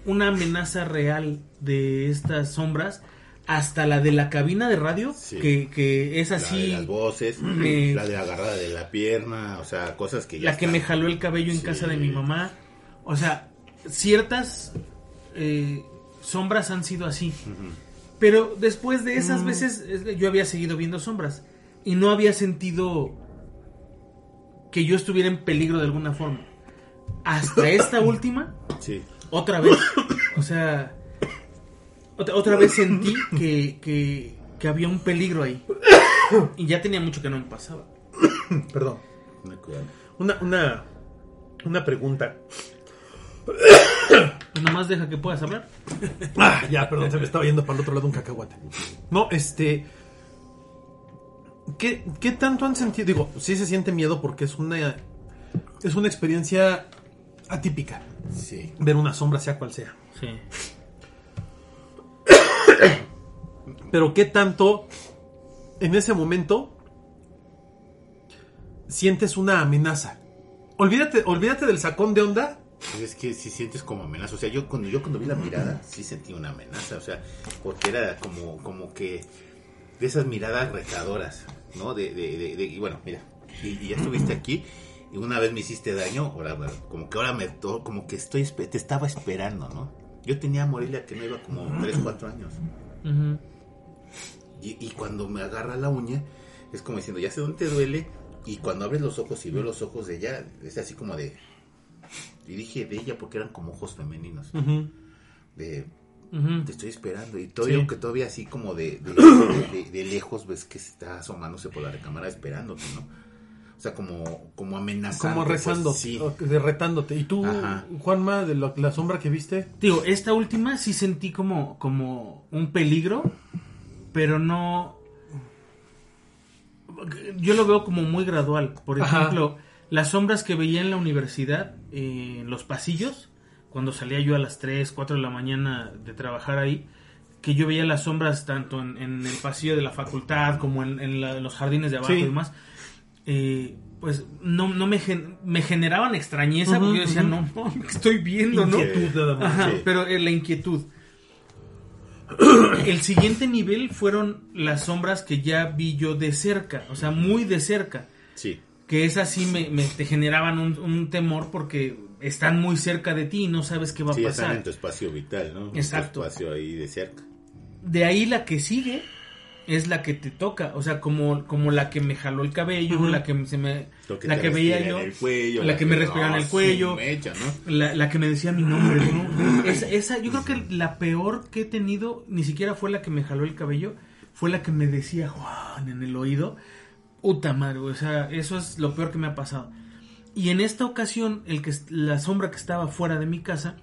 una amenaza real de estas sombras hasta la de la cabina de radio, Sí. que, que es La de así. las voces, me- la de agarrada de la pierna, o sea, cosas que ya la que están. me jaló el cabello en Sí. casa de mi mamá. O sea, ciertas eh, sombras han sido así. Pero después de Mm. esas veces eh, yo había seguido viendo sombras y no había sentido que yo estuviera en peligro de alguna forma. Hasta esta última, Sí. otra vez. O sea, otra, otra vez sentí que, que, que había un peligro ahí. Y ya tenía mucho que no me pasaba. perdón. Una, una, una pregunta. Nomás deja que puedas hablar. Ah, ya, perdón, se me estaba yendo para el otro lado un cacahuate. No, este. ¿qué, ¿Qué tanto han sentido? Digo, sí se siente miedo porque es una. Es una experiencia atípica. Sí. Ver una sombra, sea cual sea. Sí. Pero qué tanto. En ese momento. Sientes una amenaza. Olvídate, olvídate del sacón de onda. Pues es que si sientes como amenaza, o sea, yo cuando yo cuando vi la mirada sí sentí una amenaza, o sea, porque era como como que de esas miradas retadoras, ¿no? De, de, de, de- y bueno, mira, y, y ya estuviste aquí y una vez me hiciste daño, ahora como que ahora me como que estoy te estaba esperando, ¿no? Yo tenía a Morelia que no iba como 3, 4 años. Y, y cuando me agarra la uña, es como diciendo, ya sé dónde te duele. Y cuando abres los ojos y veo los ojos de ella, es así como de... Y dije de ella porque eran como ojos femeninos. De, te estoy esperando. Y todavía, Sí. que todavía así como de, de, de- de- de lejos ves que está asomándose por la recámara esperándote, ¿no? O sea, como, como amenazando. Como rezando, sí. o- de retándote. ¿Y tú, Ajá. Juanma, de lo- la sombra que viste? Digo, esta última sí sentí como, como un peligro, pero no... Yo lo veo como muy gradual. Por Ajá. ejemplo, las sombras que veía en la universidad, eh, en los pasillos, cuando salía yo a las 3, 4 de la mañana de trabajar ahí, que yo veía las sombras tanto en, en el pasillo de la facultad como en, en la- en los jardines de abajo Sí. y demás, eh, pues no, no me, gen- me generaban extrañeza porque yo decía, ujú. no, no, ¿qué estoy viendo, ¿no? Inquietud nada más. Ajá, Sí. pero eh, la inquietud. El siguiente nivel fueron las sombras que ya vi yo de cerca, o sea, muy de cerca. Sí. Que esas sí me, me- te generaban un, un temor porque están muy cerca de ti y no sabes qué va Sí, a están pasar. en tu espacio vital, ¿no? En tu Exacto. espacio ahí de cerca. De ahí la que sigue es la que te toca, o sea, como, como la que me jaló el cabello, la que se me, Lo la que veía yo, en el cuello, la que me respiraba en el cuello. mecha, ¿no? La, la que me decía mi nombre, ¿no? Esa, esa, yo creo que la peor que he tenido, ni siquiera fue la que me jaló el cabello, fue la que me decía Juan en el oído. Puta madre, o sea, eso es lo peor que me ha pasado. Y en esta ocasión, el que la sombra que estaba fuera de mi casa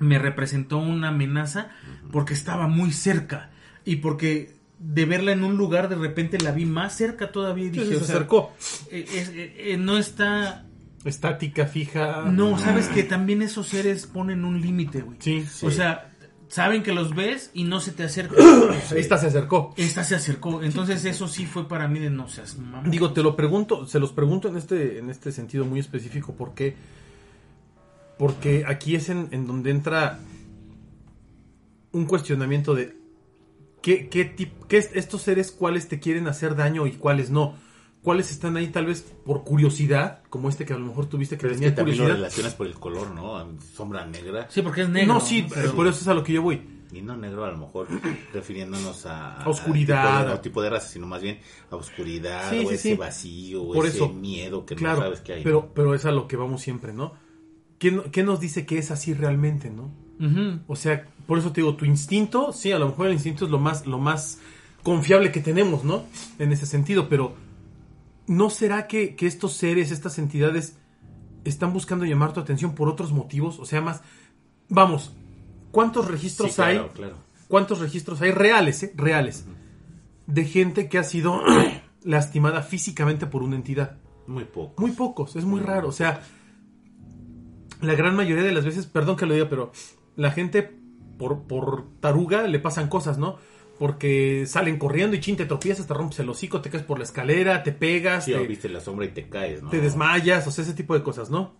me representó una amenaza porque estaba muy cerca y porque de verla en un lugar de repente la vi más cerca todavía y Sí, dije, se o sea, acercó. eh, es- eh, eh, no está Estática, fija. no, sabes que también esos seres ponen un límite, güey. Sí, Sí. O sea, saben que los ves y no se te acercan. Esta se acercó. Esta se acercó. Entonces eso sí fue para mí de no seas mamón. Digo, te lo pregunto, se los pregunto en este, en este sentido muy específico, porque porque aquí es en, en donde entra un cuestionamiento de qué, qué, tip- qué es- estos seres cuáles te quieren hacer daño y cuáles no. Cuáles están ahí tal vez por curiosidad, como este que a lo mejor tuviste que Pero es tenía que también lo curiosidad. relacionas por el color, ¿no? Sombra negra. Sí, porque es negro. no, sí, Pero- por eso es a lo que yo voy. y no negro a lo mejor refiriéndonos a, A oscuridad. a tipo de, a tipo de raza, sino más bien a oscuridad Sí, o sí, ese sí. vacío o Por ese eso, miedo que claro, no sabes que hay. pero, pero es a lo que vamos siempre, ¿no? ¿Qué, no- qué nos dice que es así realmente, no? O sea, por eso te digo, tu instinto, sí, a lo mejor el instinto es lo más, lo más confiable que tenemos, ¿no? En ese sentido, pero ¿no será que, que estos seres, estas entidades, están buscando llamar tu atención por otros motivos? O sea, más, vamos, ¿cuántos registros Sí, hay? claro, claro. ¿Cuántos registros hay reales, eh? Reales. De gente que ha sido lastimada físicamente por una entidad. Muy poco. Muy pocos, es muy raro. O sea, la gran mayoría de las veces, perdón que lo diga, pero la gente por, por taruga le pasan cosas, ¿no? Porque salen corriendo y chin, te tropiezas, te rompes el hocico, te caes por la escalera, te pegas, Sí, te, viste la sombra y te caes, ¿no? te desmayas, o sea, ese tipo de cosas, ¿no?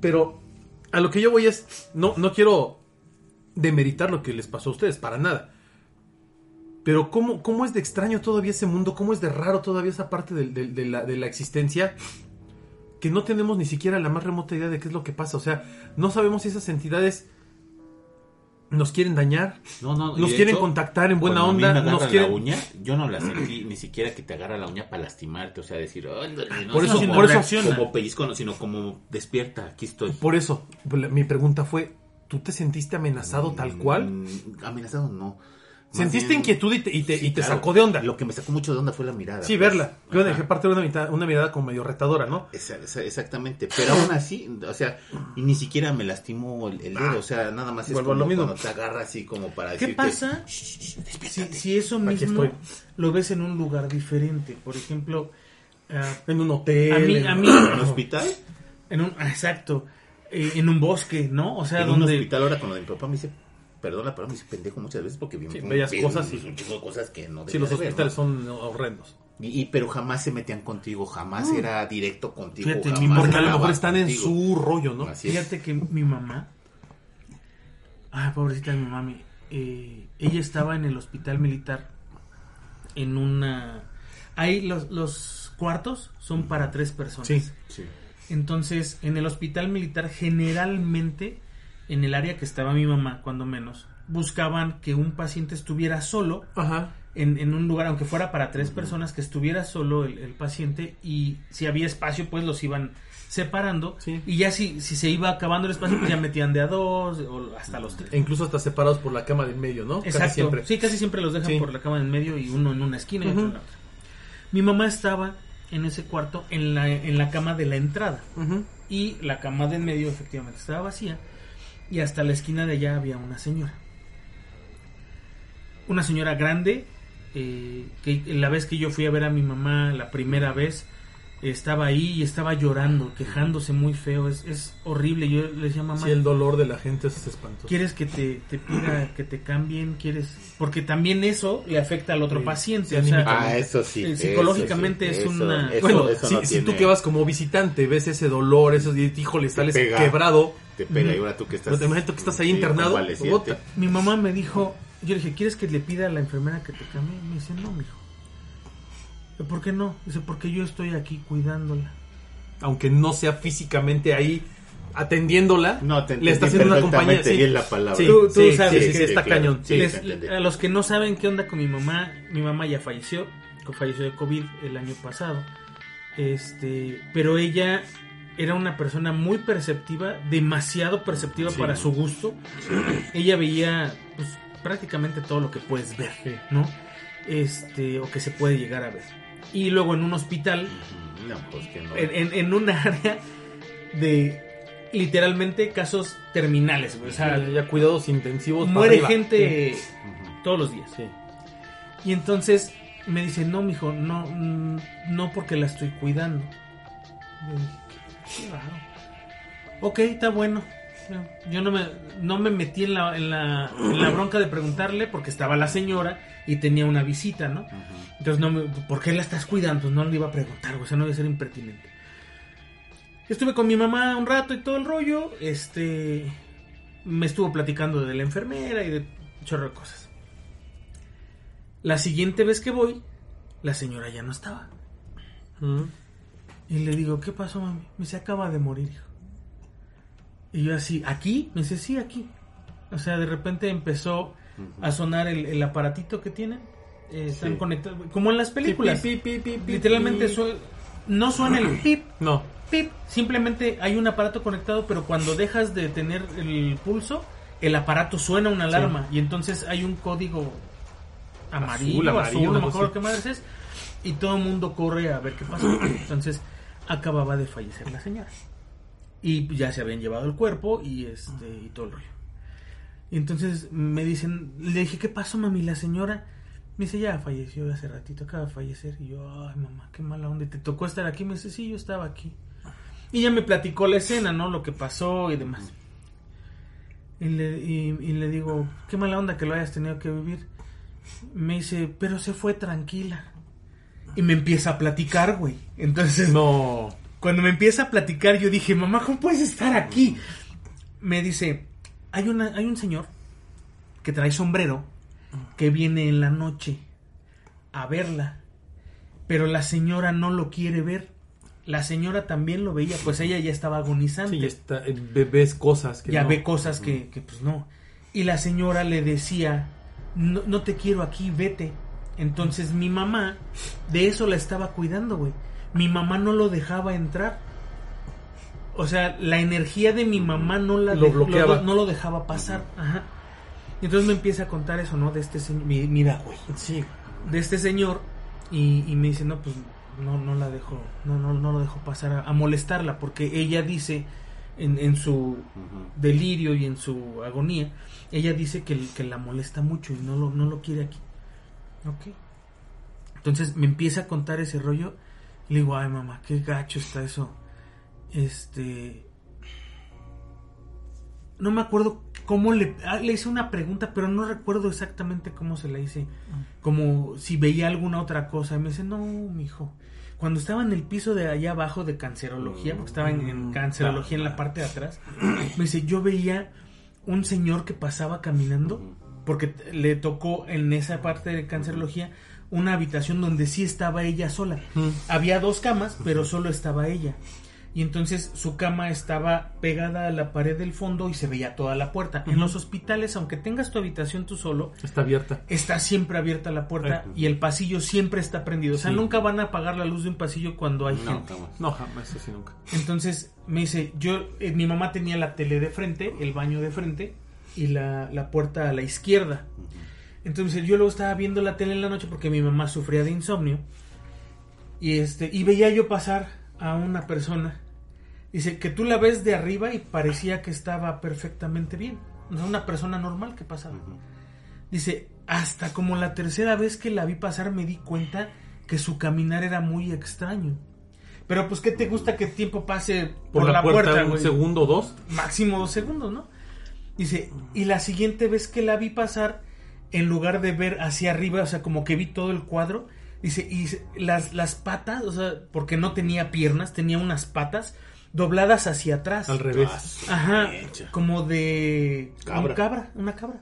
Pero a lo que yo voy es, no, no quiero demeritar lo que les pasó a ustedes, para nada. Pero ¿cómo, cómo es de extraño todavía ese mundo? ¿Cómo es de raro todavía esa parte del- de, la, de la existencia? Que no tenemos ni siquiera la más remota idea de qué es lo que pasa. O sea, no sabemos si esas entidades nos quieren dañar, No, no, nos quieren hecho, contactar en buena cuando a mí onda, me nos quieren... la uña, yo no la sentí ni siquiera que te agarra la uña para lastimarte, o sea, decir, "Ándale", no, Por eso- como, por eso- como pellizco, no, sino como despierta, aquí estoy. Por eso, mi pregunta fue, ¿tú te sentiste amenazado tal cual? Mm, Amenazado no. ¿Sentiste bien- inquietud y te, y te- Sí, y te claro. sacó de onda? Lo que me sacó mucho de onda fue la mirada. Sí, pues. verla. Yo dejé parte de una, mitad- una mirada como medio retadora, ¿no? Esa- esa- exactamente, pero aún así, o sea, y ni siquiera me lastimó el, el dedo, o sea, nada más es como lo mismo. cuando te agarra así como para ¿Qué decirte, pasa "Shh, shh, si, despiértate". si eso mismo estoy. lo ves en un lugar diferente? Por ejemplo, ah, En un hotel. a mí, en- a mí, ¿En un hospital? en un, exacto, eh, en un bosque, ¿no? O sea, en un donde hospital ahora cuando mi papá me dice, perdona, pero me dice pendejo muchas veces porque vi Sí, un- bellas cosas un, y- un chingo de cosas que no Sí, los de ver, hospitales ¿no? son horrendos. Y, y- pero jamás se metían contigo, jamás era directo contigo, Fíjate, mi jamás mamá- Porque a lo mejor están en su rollo, ¿no? Así es. Fíjate que mi mamá, ah, pobrecita mi mami, eh, ella estaba en el hospital militar en una, ahí los, los cuartos son para tres personas. Sí. Sí. Entonces, en el hospital militar, generalmente, en el área que estaba mi mamá, cuando menos, buscaban que un paciente estuviera solo Ajá. en, en un lugar, aunque fuera para tres personas, que estuviera solo el, el paciente y si había espacio, pues los iban separando. Sí. Y ya si, si se iba acabando el espacio, pues ya metían de a dos o hasta los tres. E incluso hasta separados por la cama del medio, ¿no? Casi Exacto. siempre. Sí, casi siempre los dejan Sí. por la cama en medio y uno en una esquina y otro en la otra. Mi mamá estaba en ese cuarto en la, en la cama de la entrada Ujú. y la cama de en medio efectivamente estaba vacía y hasta la esquina de allá había una señora. Una señora grande eh, que la vez que yo fui a ver a mi mamá la primera vez estaba ahí y estaba llorando, quejándose muy feo, es, es horrible. Yo le decía mamá, Sí, el dolor de la gente es espantoso. ¿Quieres que te, te pida que te cambien? ¿Quieres? Porque también eso le afecta al otro Sí, paciente. sí, o sea, Ah, eso sí. eh, eso psicológicamente sí, es eso- una- eso- bueno, eso si, no si tiene- tú que vas como visitante ves ese dolor, esos y híjole, sales quebrado, Te pega y ahora tú que estás... Pero te imaginas tú que estás ahí sí, internado, mi mamá me dijo, yo le dije, ¿quieres que le pida a la enfermera que te cambie? Me dice, no, mijo. ¿Por qué no? Dice, porque yo estoy aquí cuidándola. aunque no sea físicamente ahí atendiéndola, No, te le está haciendo una compañía. Sí, la palabra. Sí, Tú- tú sí, sabes sí, que- sí, está claro. cañón. Les- a los que no saben qué onda con mi mamá, mi mamá ya falleció, falleció de COVID el año pasado. Este, pero ella era una persona muy perceptiva, demasiado perceptiva Sí. para su gusto. ella veía pues, prácticamente todo lo que puedes ver, ¿no? Este, o que se puede llegar a ver. Y luego en un hospital, No, pues que no. en, en, en un área de literalmente casos terminales, güey. O sea, Ya, ya cuidados intensivos. muere arriba. gente todos los días. Sí. Y entonces me dice, no, mijo, no, mm, no porque la estoy cuidando. Qué, raro. Ok, está bueno. Yo no me, no me metí en la, en, la, en la bronca de preguntarle porque estaba la señora y tenía una visita, ¿no? Entonces, no me, ¿por qué la estás cuidando? Pues no le iba a preguntar, o sea, no iba a ser impertinente. Estuve con mi mamá un rato y todo el rollo. Este. Me estuvo platicando de la enfermera y de chorro de cosas. La siguiente vez que voy, la señora ya no estaba. Y le digo, ¿qué pasó, mami? Me se acaba de morir, hijo. Y yo así, ¿aquí? Me dice, sí, aquí. O sea, de repente empezó a sonar el, el aparatito que tienen. Eh, están Sí. conectados. Como en las películas. Pi, pi, pi, pi, Literalmente su- no suena el pip, No. pip. Simplemente hay un aparato conectado, pero cuando dejas de tener el pulso, el aparato suena una alarma. Y entonces hay un código amarillo, azul, amarillo, no me acuerdo qué madres es. Y todo el mundo corre a ver qué pasa. Entonces acababa de fallecer la señora. Y ya se habían llevado el cuerpo y este y todo el rollo. Y entonces me dicen, le dije, ¿qué pasó, mami? La señora me dice, ya falleció hace ratito, acaba de fallecer. Y yo, ay, mamá, qué mala onda. ¿Te tocó estar aquí? Me dice, sí, yo estaba aquí. Y ya me platicó la escena, ¿no? Lo que pasó y demás. Y le, y, y le digo, qué mala onda que lo hayas tenido que vivir. Me dice, pero se fue tranquila. Y me empieza a platicar, güey. Entonces, No. cuando me empieza a platicar, yo dije, mamá, ¿cómo puedes estar aquí? Me dice, hay, una, hay un señor que trae sombrero que viene en la noche a verla, pero la señora no lo quiere ver. La señora también lo veía, pues ella ya estaba agonizante. Sí, ya está, eh, ve- ves cosas que ya no. ve cosas que, que, pues no. Y la señora le decía, no, no te quiero aquí, vete. Entonces mi mamá de eso la estaba cuidando, güey. Mi mamá no lo dejaba entrar. O sea, la energía de mi mamá no la Lo bloqueaba. no lo dejaba pasar. Ajá. Y entonces me empieza a contar eso, ¿no? De este señor. Mi- Mira, güey. Sí. De este señor. Y, y me dice, no, pues no, no la dejo, no, no, no lo dejo pasar a, a molestarla. Porque ella dice en, en su delirio y en su agonía, ella dice que, que la molesta mucho y no lo, no lo quiere aquí. Ok. Entonces me empieza a contar ese rollo. Le digo, ay mamá, qué gacho está eso. Este. No me acuerdo cómo le. ah, le hice una pregunta, pero no recuerdo exactamente cómo se la hice. Como si veía alguna otra cosa. Y me dice, no, mijo. Cuando estaba en el piso de allá abajo de cancerología, porque estaba en, en cancerología en la parte de atrás, me dice, yo veía un señor que pasaba caminando, porque le tocó en esa parte de cancerología una habitación donde sí estaba ella sola. Había dos camas, pero solo estaba ella. Y entonces su cama estaba pegada a la pared del fondo y se veía toda la puerta. En los hospitales, aunque tengas tu habitación tú solo, Está abierta. está siempre abierta la puerta y el pasillo siempre está prendido. O sea, Sí. nunca van a apagar la luz de un pasillo cuando hay No, gente. jamás. No, jamás, eso sí nunca. Entonces me dice, yo, eh, mi mamá tenía la tele de frente, el baño de frente y la, la puerta a la izquierda. Entonces yo luego estaba viendo la tele en la noche porque mi mamá sufría de insomnio y este y veía yo pasar a una persona. Dice que tú la ves de arriba y parecía que estaba perfectamente bien. Una persona normal que pasaba. Dice, hasta como la tercera vez que la vi pasar me di cuenta que su caminar era muy extraño. Pero pues, ¿qué te gusta que el tiempo pase Por, la, puerta, un güey? segundo o dos. máximo dos segundos, ¿no? Dice, y la siguiente vez que la vi pasar, en lugar de ver hacia arriba, o sea, como que vi todo el cuadro, dice, y las, las patas, o sea, porque no tenía piernas, tenía unas patas dobladas hacia atrás. Al revés. Ajá, Mecha. como de Cabra. un cabra, una cabra.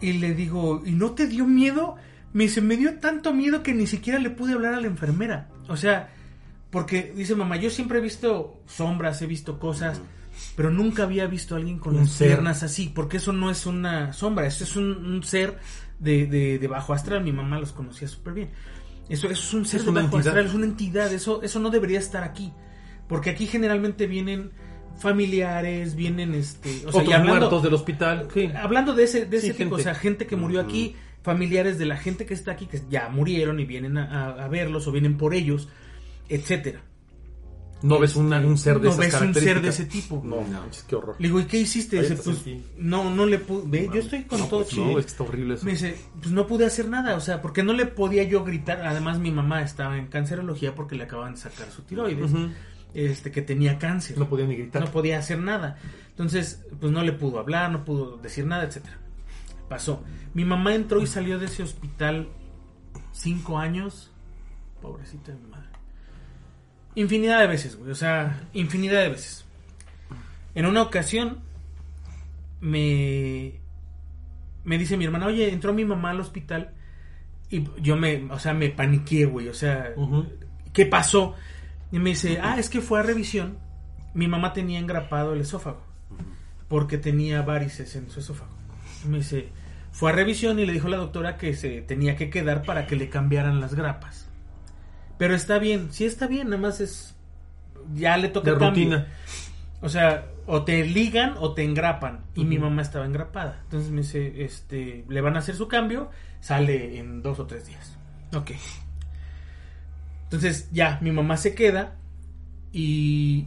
Y le digo, ¿y no te dio miedo? Me dice, me dio tanto miedo que ni siquiera le pude hablar a la enfermera. O sea, porque dice mamá, yo siempre he visto sombras, he visto cosas, pero nunca había visto a alguien con Un las ser. piernas así, porque eso no es una sombra, eso es un, un ser de, de, de bajo astral. Mi mamá los conocía súper bien. Eso, eso es un ser Es de bajo entidad. astral, es una entidad, eso, eso no debería estar aquí. Porque aquí generalmente vienen familiares, vienen este, o sea, Otros hablando, muertos del hospital. Sí. hablando de ese, de ese Sí, tipo, gente. o sea, gente que murió aquí, familiares de la gente que está aquí, que ya murieron y vienen a, a- a verlos o vienen por ellos, etcétera. No ves una- un ser de no esas ves un ser de ese tipo. No, manches, qué horror. Le digo, ¿y qué hiciste? Dice, pues, no, no le pude, ve, yo estoy con No, todo pues chido. No, es que está horrible eso. Me dice, pues no pude hacer nada, o sea, porque no le podía yo gritar. Además, mi mamá estaba en cancerología porque le acaban de sacar su tiroides, este, que tenía cáncer. No podía ni gritar. No podía hacer nada. Entonces, pues no le pudo hablar, no pudo decir nada, etcétera. Pasó. Mi mamá entró y salió de ese hospital cinco años. Pobrecita de mi. Infinidad de veces, güey. O sea, infinidad de veces. En una ocasión, me, me dice mi hermana, oye, entró mi mamá al hospital. Y yo me, o sea, me paniqué, güey. O sea. ¿qué pasó? Y me dice, ah, es que fue a revisión. Mi mamá tenía engrapado el esófago. porque tenía varices en su esófago. Me dice, fue a revisión y le dijo a la doctora que se tenía que quedar para que le cambiaran las grapas. Pero está bien, sí está bien, nada más es ya le toca De cambio. rutina. O sea, o te ligan o te engrapan. Y mi mamá estaba engrapada. Entonces me dice, este, le van a hacer su cambio, sale en dos o tres días. Ok. Entonces ya, mi mamá se queda y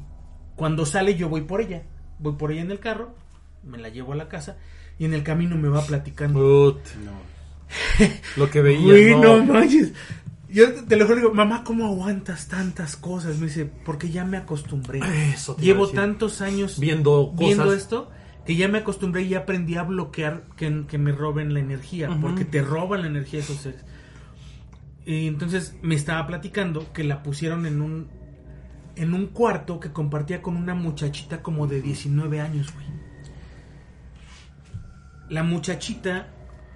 cuando sale yo voy por ella. Voy por ella en el carro, me la llevo a la casa y en el camino me va platicando. No. lo que veías, Güey, no. no manches. Yo te- lo juro, digo, mamá, ¿cómo aguantas tantas cosas? Me dice, porque ya me acostumbré. Eso Llevo tantos años Viendo cosas. viendo esto que ya me acostumbré y ya aprendí a bloquear que, que me roben la energía, porque te roban la energía esos seres. Y entonces me estaba platicando que la pusieron en un en un cuarto que compartía con una muchachita como de 19 años, güey. La muchachita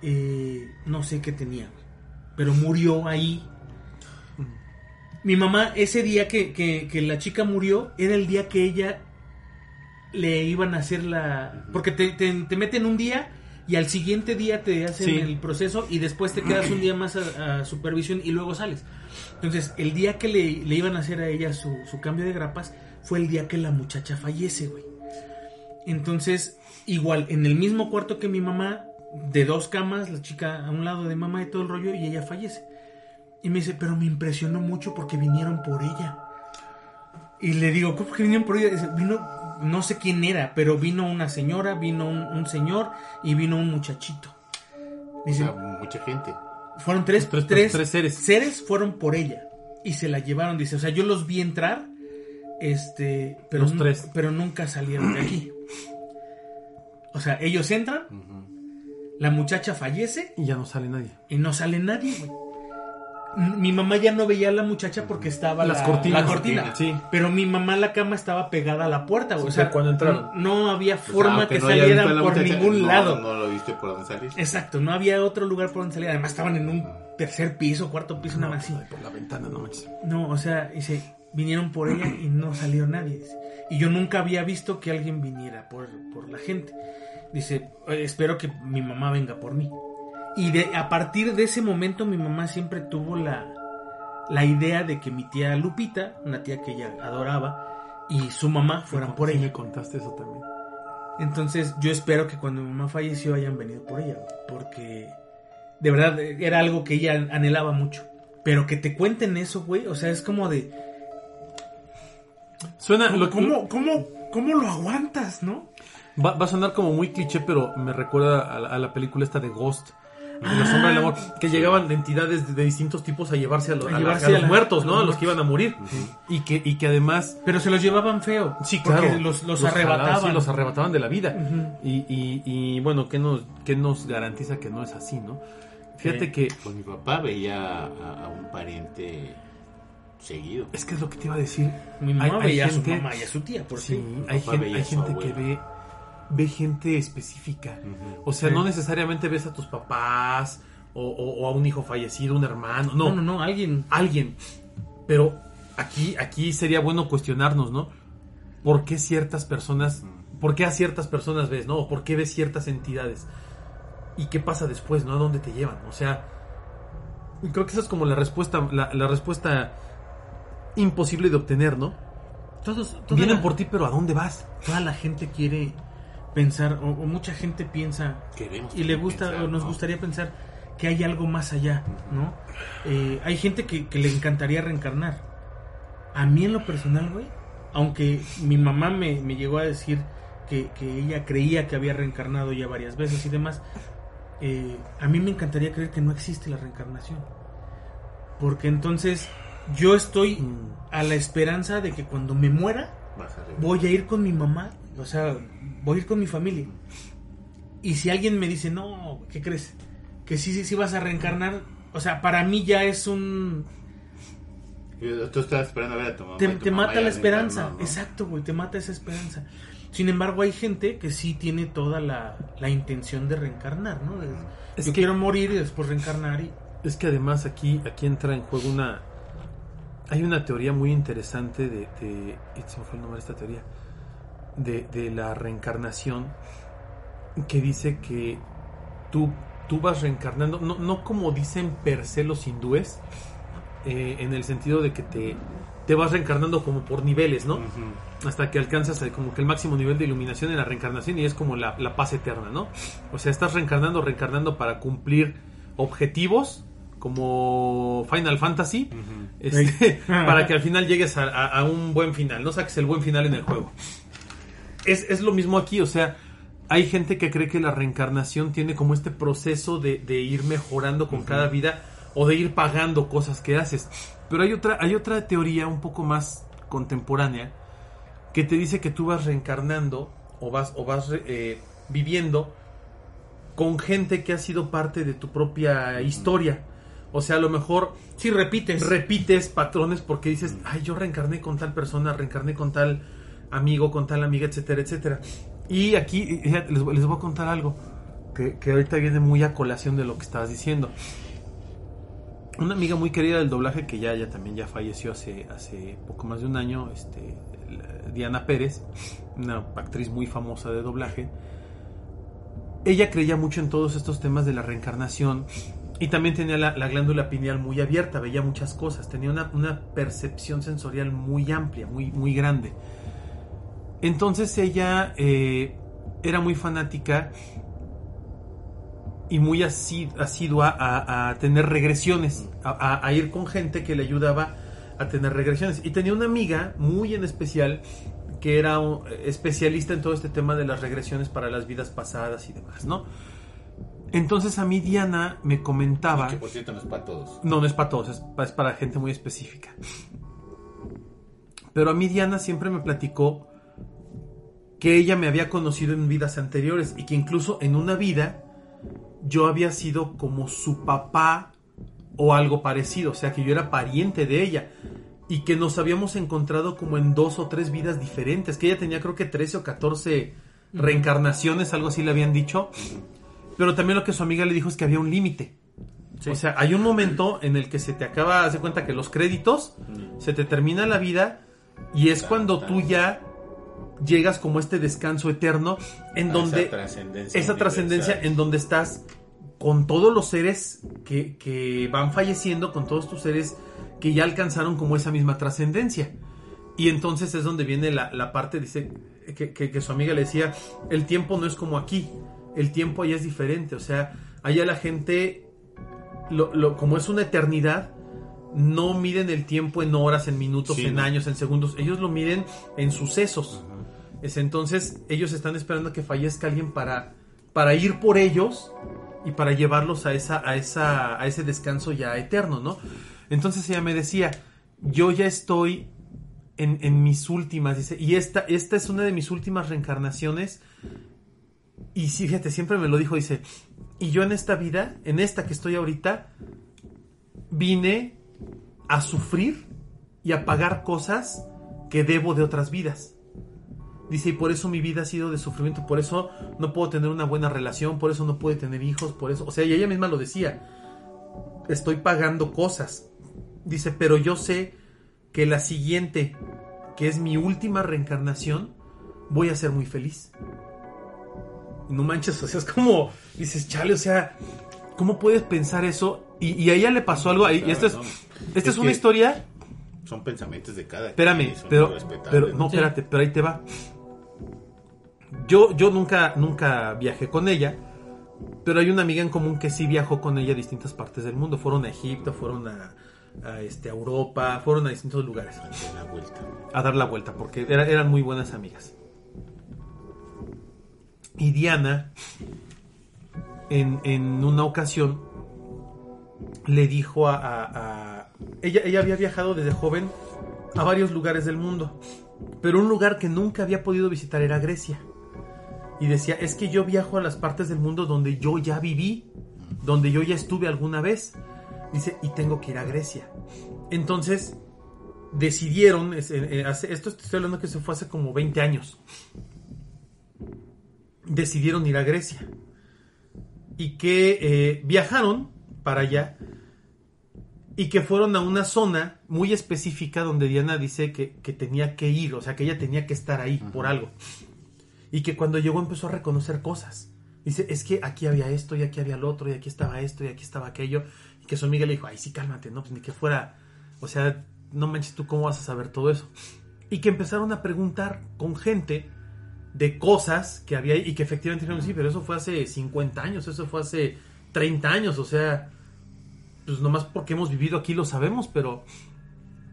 eh, no sé qué tenía, pero murió ahí. Mi mamá, ese día que, que- que la chica murió, era el día que ella le iban a hacer la... Porque te, te, te meten un día y al siguiente día te hacen Sí. el proceso y después te quedas un día más a, a supervisión y luego sales. Entonces, el día que le, le iban a hacer a ella su, su cambio de grapas fue el día que la muchacha fallece, güey. Entonces, igual, en el mismo cuarto que mi mamá, de dos camas, la chica a un lado de mamá y todo el rollo, y ella fallece. Y me dice, pero me impresionó mucho porque vinieron por ella. Y le digo, ¿cómo que vinieron por ella? Dice, vino, no sé quién era, pero vino una señora, vino un, un señor y vino un muchachito. O sea, mucha gente. fueron tres, Tres- tres, tres seres. seres fueron por ella y se la llevaron. Dice, o sea, yo los vi entrar, este, pero, Los tres. pero nunca salieron de aquí. O sea, ellos entran, la muchacha fallece Y ya no sale nadie. y no sale nadie, güey. Mi mamá ya no veía a la muchacha porque estaba Las la, cortinas. la cortina. Sí. Pero mi mamá la cama estaba pegada a la puerta, güey. Sí, o sea, cuando entraron. No, no había O sea, forma que no salieran por muchacha, ningún no- lado. No lo viste por dónde salir. Exacto, no había otro lugar por donde salir. Además estaban en un tercer piso, cuarto piso, nada más así. Por la ventana, no manches. No, o sea, dice, vinieron por ella y no salió nadie. dice. Y yo nunca había visto que alguien viniera por, por la gente. Dice, "Eh, espero que mi mamá venga por mí. Y de, a partir de ese momento mi mamá siempre tuvo la, la idea de que mi tía Lupita, una tía que ella adoraba, y su mamá fueran por Sí, ella. me contaste eso también. Entonces yo espero que cuando mi mamá falleció hayan venido por ella, porque de verdad era algo que ella anhelaba mucho. Pero que te cuenten eso, güey, o sea, es como de... Suena. ¿Cómo, lo, cómo, cómo, cómo lo aguantas, no? Va, va a sonar como muy cliché, pero me recuerda a la, a la película esta de Ghost. De La sombra del amor. Que llegaban entidades de, de distintos tipos a llevarse a, lo- A a la- llevarse a los muertos, a ¿no? los A los que iban a morir. Y que, y que además. Pero se los llevaban feo. Sí, porque claro. Los, los, jalaban, arrebataban. sí, los arrebataban de la vida. Y, y, y, bueno, ¿qué nos, ¿qué nos garantiza que no es así, no? Fíjate Sí. que. Pues mi papá veía a, a un pariente seguido. Es que es lo que te iba a decir. Mi mamá Hay- hay veía a su gente- mamá y a su tía, por Sí, sí. hay, papá gen- veía hay gente que ve, ve gente específica. O sea, Sí. no necesariamente ves a tus papás o, o- o a un hijo fallecido, un hermano. No, No, no, no, alguien. alguien. Pero aquí, aquí sería bueno cuestionarnos, ¿no? ¿Por qué ciertas personas, por qué a ciertas personas ves, ¿no? ¿O ¿Por qué ves ciertas entidades? ¿Y qué pasa después, ¿no? ¿A dónde te llevan? O sea, creo que esa es como la respuesta, la, la respuesta imposible de obtener, ¿no? Todos, Vienen la- por ti, pero ¿a dónde vas? Toda la gente quiere pensar, o, o mucha gente piensa Queremos y le gusta pensar, o nos ¿no? gustaría pensar que hay algo más allá, ¿no? Eh, hay gente que, que le encantaría reencarnar. A mí en lo personal, güey, aunque mi mamá me, me llegó a decir que, que ella creía que había reencarnado ya varias veces y demás, eh, a mí me encantaría creer que no existe la reencarnación. Porque entonces yo estoy Mm. a la esperanza de que cuando me muera, voy a ir con mi mamá, o sea, voy a ir con mi familia. Y si alguien me dice, no, ¿qué crees? Que sí, sí, sí vas a reencarnar, o sea, para mí ya es un... Tú estabas esperando a ver a tu mamá. Te, y tu te mamá mata la esperanza, ¿no? exacto, güey, te mata esa esperanza. Sin embargo, hay gente que sí tiene toda la, la intención de reencarnar, ¿no? Es yo que- quiero morir y después reencarnar y... Es que además aquí, aquí entra en juego una... Hay una teoría muy interesante de... de se me fue el nombre de esta teoría. De, de la reencarnación que dice que tú, tú vas reencarnando, no, no como dicen per se los hindúes, eh, en el sentido de que te, te vas reencarnando como por niveles, ¿no? Hasta que alcanzas el- como que el máximo nivel de iluminación en la reencarnación y es como la, la paz eterna, ¿no? O sea, estás reencarnando, reencarnando para cumplir objetivos como Final Fantasy, este, para que al final llegues a, a- a un buen final, no saques el buen final en el juego. Es, es lo mismo aquí, o sea, hay gente que cree que la reencarnación tiene como este proceso de, de ir mejorando con cada vida o de ir pagando cosas que haces. Pero hay otra, hay otra teoría un poco más contemporánea que te dice que tú vas reencarnando o vas, o vas eh, viviendo con gente que ha sido parte de tu propia historia. O sea, a lo mejor Si repites. repites patrones porque dices, ay, yo reencarné con tal persona, reencarné con tal amigo, con tal amiga, etcétera, etcétera. Y aquí les, les voy a contar algo que, que ahorita viene muy a colación de lo que estabas diciendo. Una amiga muy querida del doblaje que ya, ya también ya falleció hace, hace poco más de un año, este, Diana Pérez, una actriz muy famosa de doblaje. Ella creía mucho en todos estos temas de la reencarnación y también tenía la, la glándula pineal muy abierta, veía muchas cosas, tenía una, una percepción sensorial muy amplia, muy, muy grande. Entonces ella eh, era muy fanática y muy asi- asidua a, a tener regresiones, a, ir con gente que le ayudaba a tener regresiones. Y tenía una amiga muy en especial que era un- especialista en todo este tema de las regresiones para las vidas pasadas y demás, ¿no? Entonces a mí Diana me comentaba... Que por cierto no es para todos. No, no es para todos, es para gente muy específica. Pero a mí Diana siempre me platicó que ella me había conocido en vidas anteriores y que incluso en una vida yo había sido como su papá o algo parecido, o sea que yo era pariente de ella y que nos habíamos encontrado como en dos o tres vidas diferentes, que ella tenía creo que 13 o 14 reencarnaciones, algo así le habían dicho, pero también lo que su amiga le dijo es que había un límite. O sea, hay un momento en el que se te acaba, haz de cuenta que los créditos, se te termina la vida y es cuando tú ya llegas como este descanso eterno en donde esa trascendencia esa trascendencia en donde estás con todos los seres que, que van falleciendo, con todos tus seres que ya alcanzaron como esa misma trascendencia. Y entonces es donde viene la, la parte, dice, que, que- que su amiga le decía, el tiempo no es como aquí, el tiempo allá es diferente, o sea, allá la gente, lo, lo- como es una eternidad, no miden el tiempo en horas, en minutos, Sí, en ¿no? años, en segundos, ellos lo miden en sucesos. Es entonces ellos están esperando que fallezca alguien para, para ir por ellos y para llevarlos a esa, a esa, a ese descanso ya eterno, ¿no? Entonces ella me decía, yo ya estoy en, en mis últimas, dice, y esta, esta es una de mis últimas reencarnaciones. Y sí, fíjate, siempre me lo dijo, dice, y yo en esta vida, en esta que estoy ahorita, vine a sufrir y a pagar cosas que debo de otras vidas. Dice, y por eso mi vida ha sido de sufrimiento, por eso no puedo tener una buena relación, por eso no puedo tener hijos, por eso, o sea, y ella misma lo decía, estoy pagando cosas. Dice, pero yo sé que la siguiente, que es mi última reencarnación, voy a ser muy feliz. No manches, o sea, es como, dices, chale, o sea, ¿cómo puedes pensar eso? Y, y a ella le pasó algo ahí, y esta es. Esta es, Es una historia Son pensamientos de cada Espérame, quien pero, pero no, Sí. espérate, pero ahí te va. Yo, yo nunca, nunca viajé con ella, pero hay una amiga en común que sí viajó con ella a distintas partes del mundo. Fueron a Egipto, fueron a, a, este, a Europa, fueron a distintos lugares De la vuelta. a dar la vuelta, porque era- eran muy buenas amigas. Y Diana, en, en una ocasión, le dijo a, a- a- ella, ella había viajado desde joven a varios lugares del mundo, pero un lugar que nunca había podido visitar era Grecia. Y decía, es que yo viajo a las partes del mundo donde yo ya viví, donde yo ya estuve alguna vez. Dice, y tengo que ir a Grecia. Entonces, decidieron, eh, eh, esto estoy hablando que se fue hace como 20 años, decidieron ir a Grecia y que eh, viajaron para allá y que fueron a una zona muy específica donde Diana dice que, que tenía que ir, o sea que ella tenía que estar ahí por algo. y que cuando llegó empezó a reconocer cosas. Dice, es que aquí había esto y aquí había lo otro y aquí estaba esto y aquí estaba aquello. Y que su amiga le dijo, ay, sí, cálmate, no, pues ni que fuera, o sea, no manches tú cómo vas a saber todo eso. Y que empezaron a preguntar con gente de cosas que había y que efectivamente dijeron, sí, pero eso fue hace 50 años, eso fue hace 30 años, o sea, pues nomás porque hemos vivido aquí lo sabemos, pero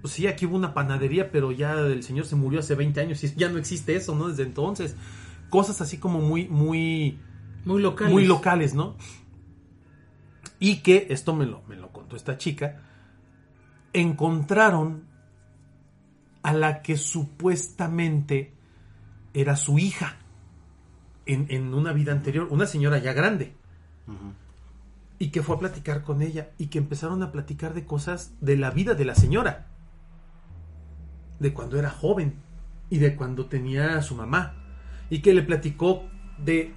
pues sí, aquí hubo una panadería, pero ya el señor se murió hace 20 años y ya no existe eso, ¿no? Desde entonces. Cosas así como muy, muy, Muy locales. muy locales, ¿no? Y que, esto me lo, me lo contó esta chica, encontraron a la que supuestamente era su hija en, en una vida anterior, una señora ya grande, y que fue a platicar con ella y que empezaron a platicar de cosas de la vida de la señora, de cuando era joven y de cuando tenía a su mamá, y que le platicó de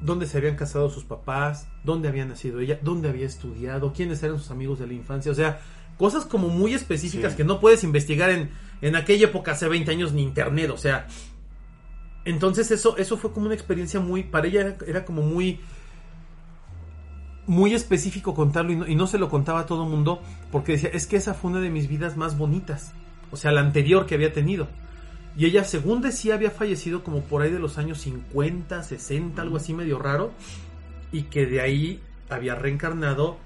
dónde se habían casado sus papás, dónde había nacido ella, dónde había estudiado, quiénes eran sus amigos de la infancia, o sea, cosas como muy específicas Sí. que no puedes investigar en, en aquella época, hace 20 años, ni internet, o sea, entonces eso, eso fue como una experiencia muy, para ella era, era como muy, muy específico contarlo y no, y no se lo contaba a todo el mundo porque decía, es que esa fue una de mis vidas más bonitas, o sea, la anterior que había tenido. Y ella, según decía, había fallecido como por ahí de los años 50, 60, algo así medio raro, y que de ahí había reencarnado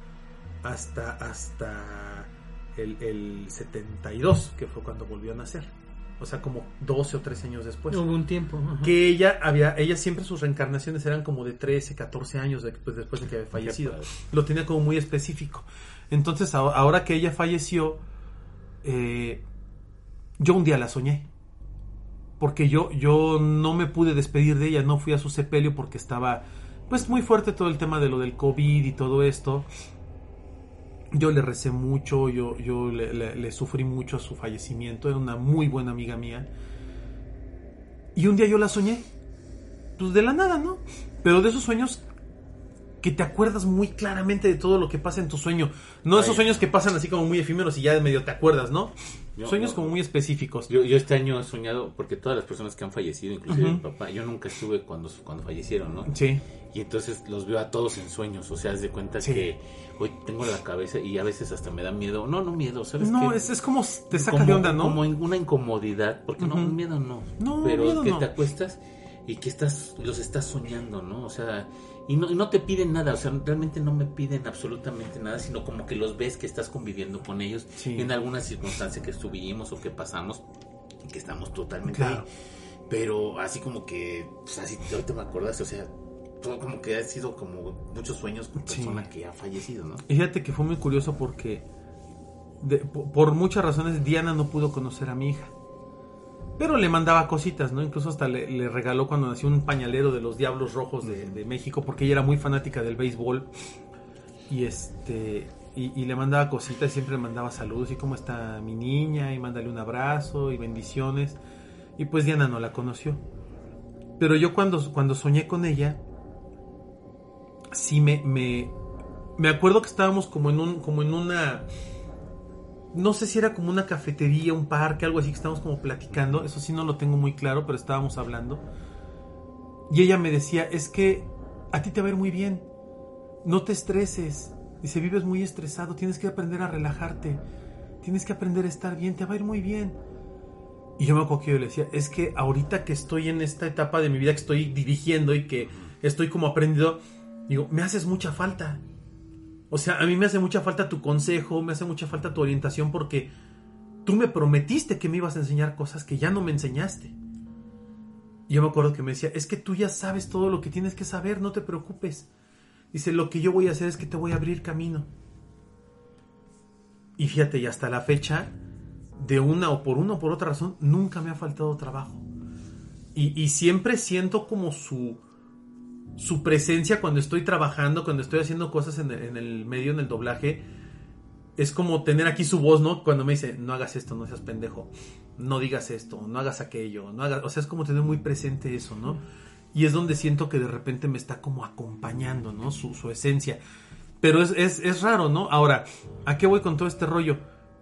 hasta, hasta el, el 72, que fue cuando volvió a nacer. O sea, como 12 o 13 años después Hubo un tiempo. ajá. que ella había, ella siempre sus reencarnaciones eran como de 13, 14 años después, después de que había fallecido. Lo tenía como muy específico. Entonces, ahora, ahora que ella falleció, eh, yo un día la soñé. Porque yo, yo no me pude despedir de ella, no fui a su sepelio porque estaba pues muy fuerte todo el tema de lo del COVID y todo esto. Yo le recé mucho, yo, yo le, le- le sufrí mucho a su fallecimiento, era una muy buena amiga mía. Y un día yo la soñé. Pues de la nada, ¿no? Pero de esos sueños que te acuerdas muy claramente de todo lo que pasa en tu sueño. No esos Ay. sueños que pasan así como muy efímeros y ya de medio te acuerdas, ¿no? Yo- sueños como muy específicos. Yo, yo este año he soñado, porque todas las personas que han fallecido, inclusive mi papá, yo nunca estuve cuando, cuando fallecieron, ¿no? Sí. Y entonces los veo a todos en sueños, o sea, haz de cuenta Sí. que hoy tengo la cabeza y a veces hasta me da miedo. No, no miedo, ¿sabes No, qué? es, es como te saca como, de onda, ¿no? Como una incomodidad, porque no, Ujú. miedo no. No, pero miedo que no. te acuestas y que estás, los estás soñando, ¿no? O sea, y no, y no te piden nada, o sea, realmente no me piden absolutamente nada, sino como que los ves que estás conviviendo con ellos Sí. en alguna circunstancia que estuvimos o que pasamos, y que estamos totalmente Claro. ahí. Pero así como que, pues así ahorita me acordaste, o sea, todo como que ha sido como muchos sueños con Sí. persona que ha fallecido, ¿no? Y fíjate que fue muy curioso porque de- por muchas razones Diana no pudo conocer a mi hija. Pero le mandaba cositas, ¿no? Incluso hasta le, le regaló cuando nació un pañalero de los Diablos Rojos de, de México porque ella era muy fanática del béisbol. Y este y, y le mandaba cositas y siempre le mandaba saludos y cómo está mi niña y mándale un abrazo y bendiciones. Y pues Diana no la conoció. Pero yo cuando, cuando soñé con ella, sí me, me, me acuerdo que estábamos como en un, como en una, no sé si era como una cafetería, un parque, algo así que estábamos como platicando, eso sí no lo tengo muy claro, pero estábamos hablando. Y ella me decía, es que a ti te va a ir muy bien, no te estreses, dice, vives muy estresado, tienes que aprender a relajarte, tienes que aprender a estar bien, te va a ir muy bien. Y yo me acuerdo que yo le decía, es que ahorita que estoy en esta etapa de mi vida que estoy dirigiendo y que estoy como aprendido, digo, me haces mucha falta. O sea, a mí me hace mucha falta tu consejo, me hace mucha falta tu orientación porque tú me prometiste que me ibas a enseñar cosas que ya no me enseñaste. Y yo me acuerdo que me decía, es que tú ya sabes todo lo que tienes que saber, no te preocupes. Dice, lo que yo voy a hacer es que te voy a abrir camino. Y fíjate, y hasta la fecha, de una o por una o por otra razón, nunca me ha faltado trabajo. Y, y siempre siento como su, su presencia cuando estoy trabajando, cuando estoy haciendo cosas en el, medio, en el doblaje. Es como tener aquí su voz, ¿no? Cuando me dice, no hagas esto, no seas pendejo, no digas esto, no hagas aquello, no hagas... O sea, es como tener muy presente eso, ¿no? Y es donde siento que de repente me está como acompañando, ¿no? Su, su esencia. Pero es, es, es raro, ¿no? Ahora, ¿a qué voy con todo este rollo?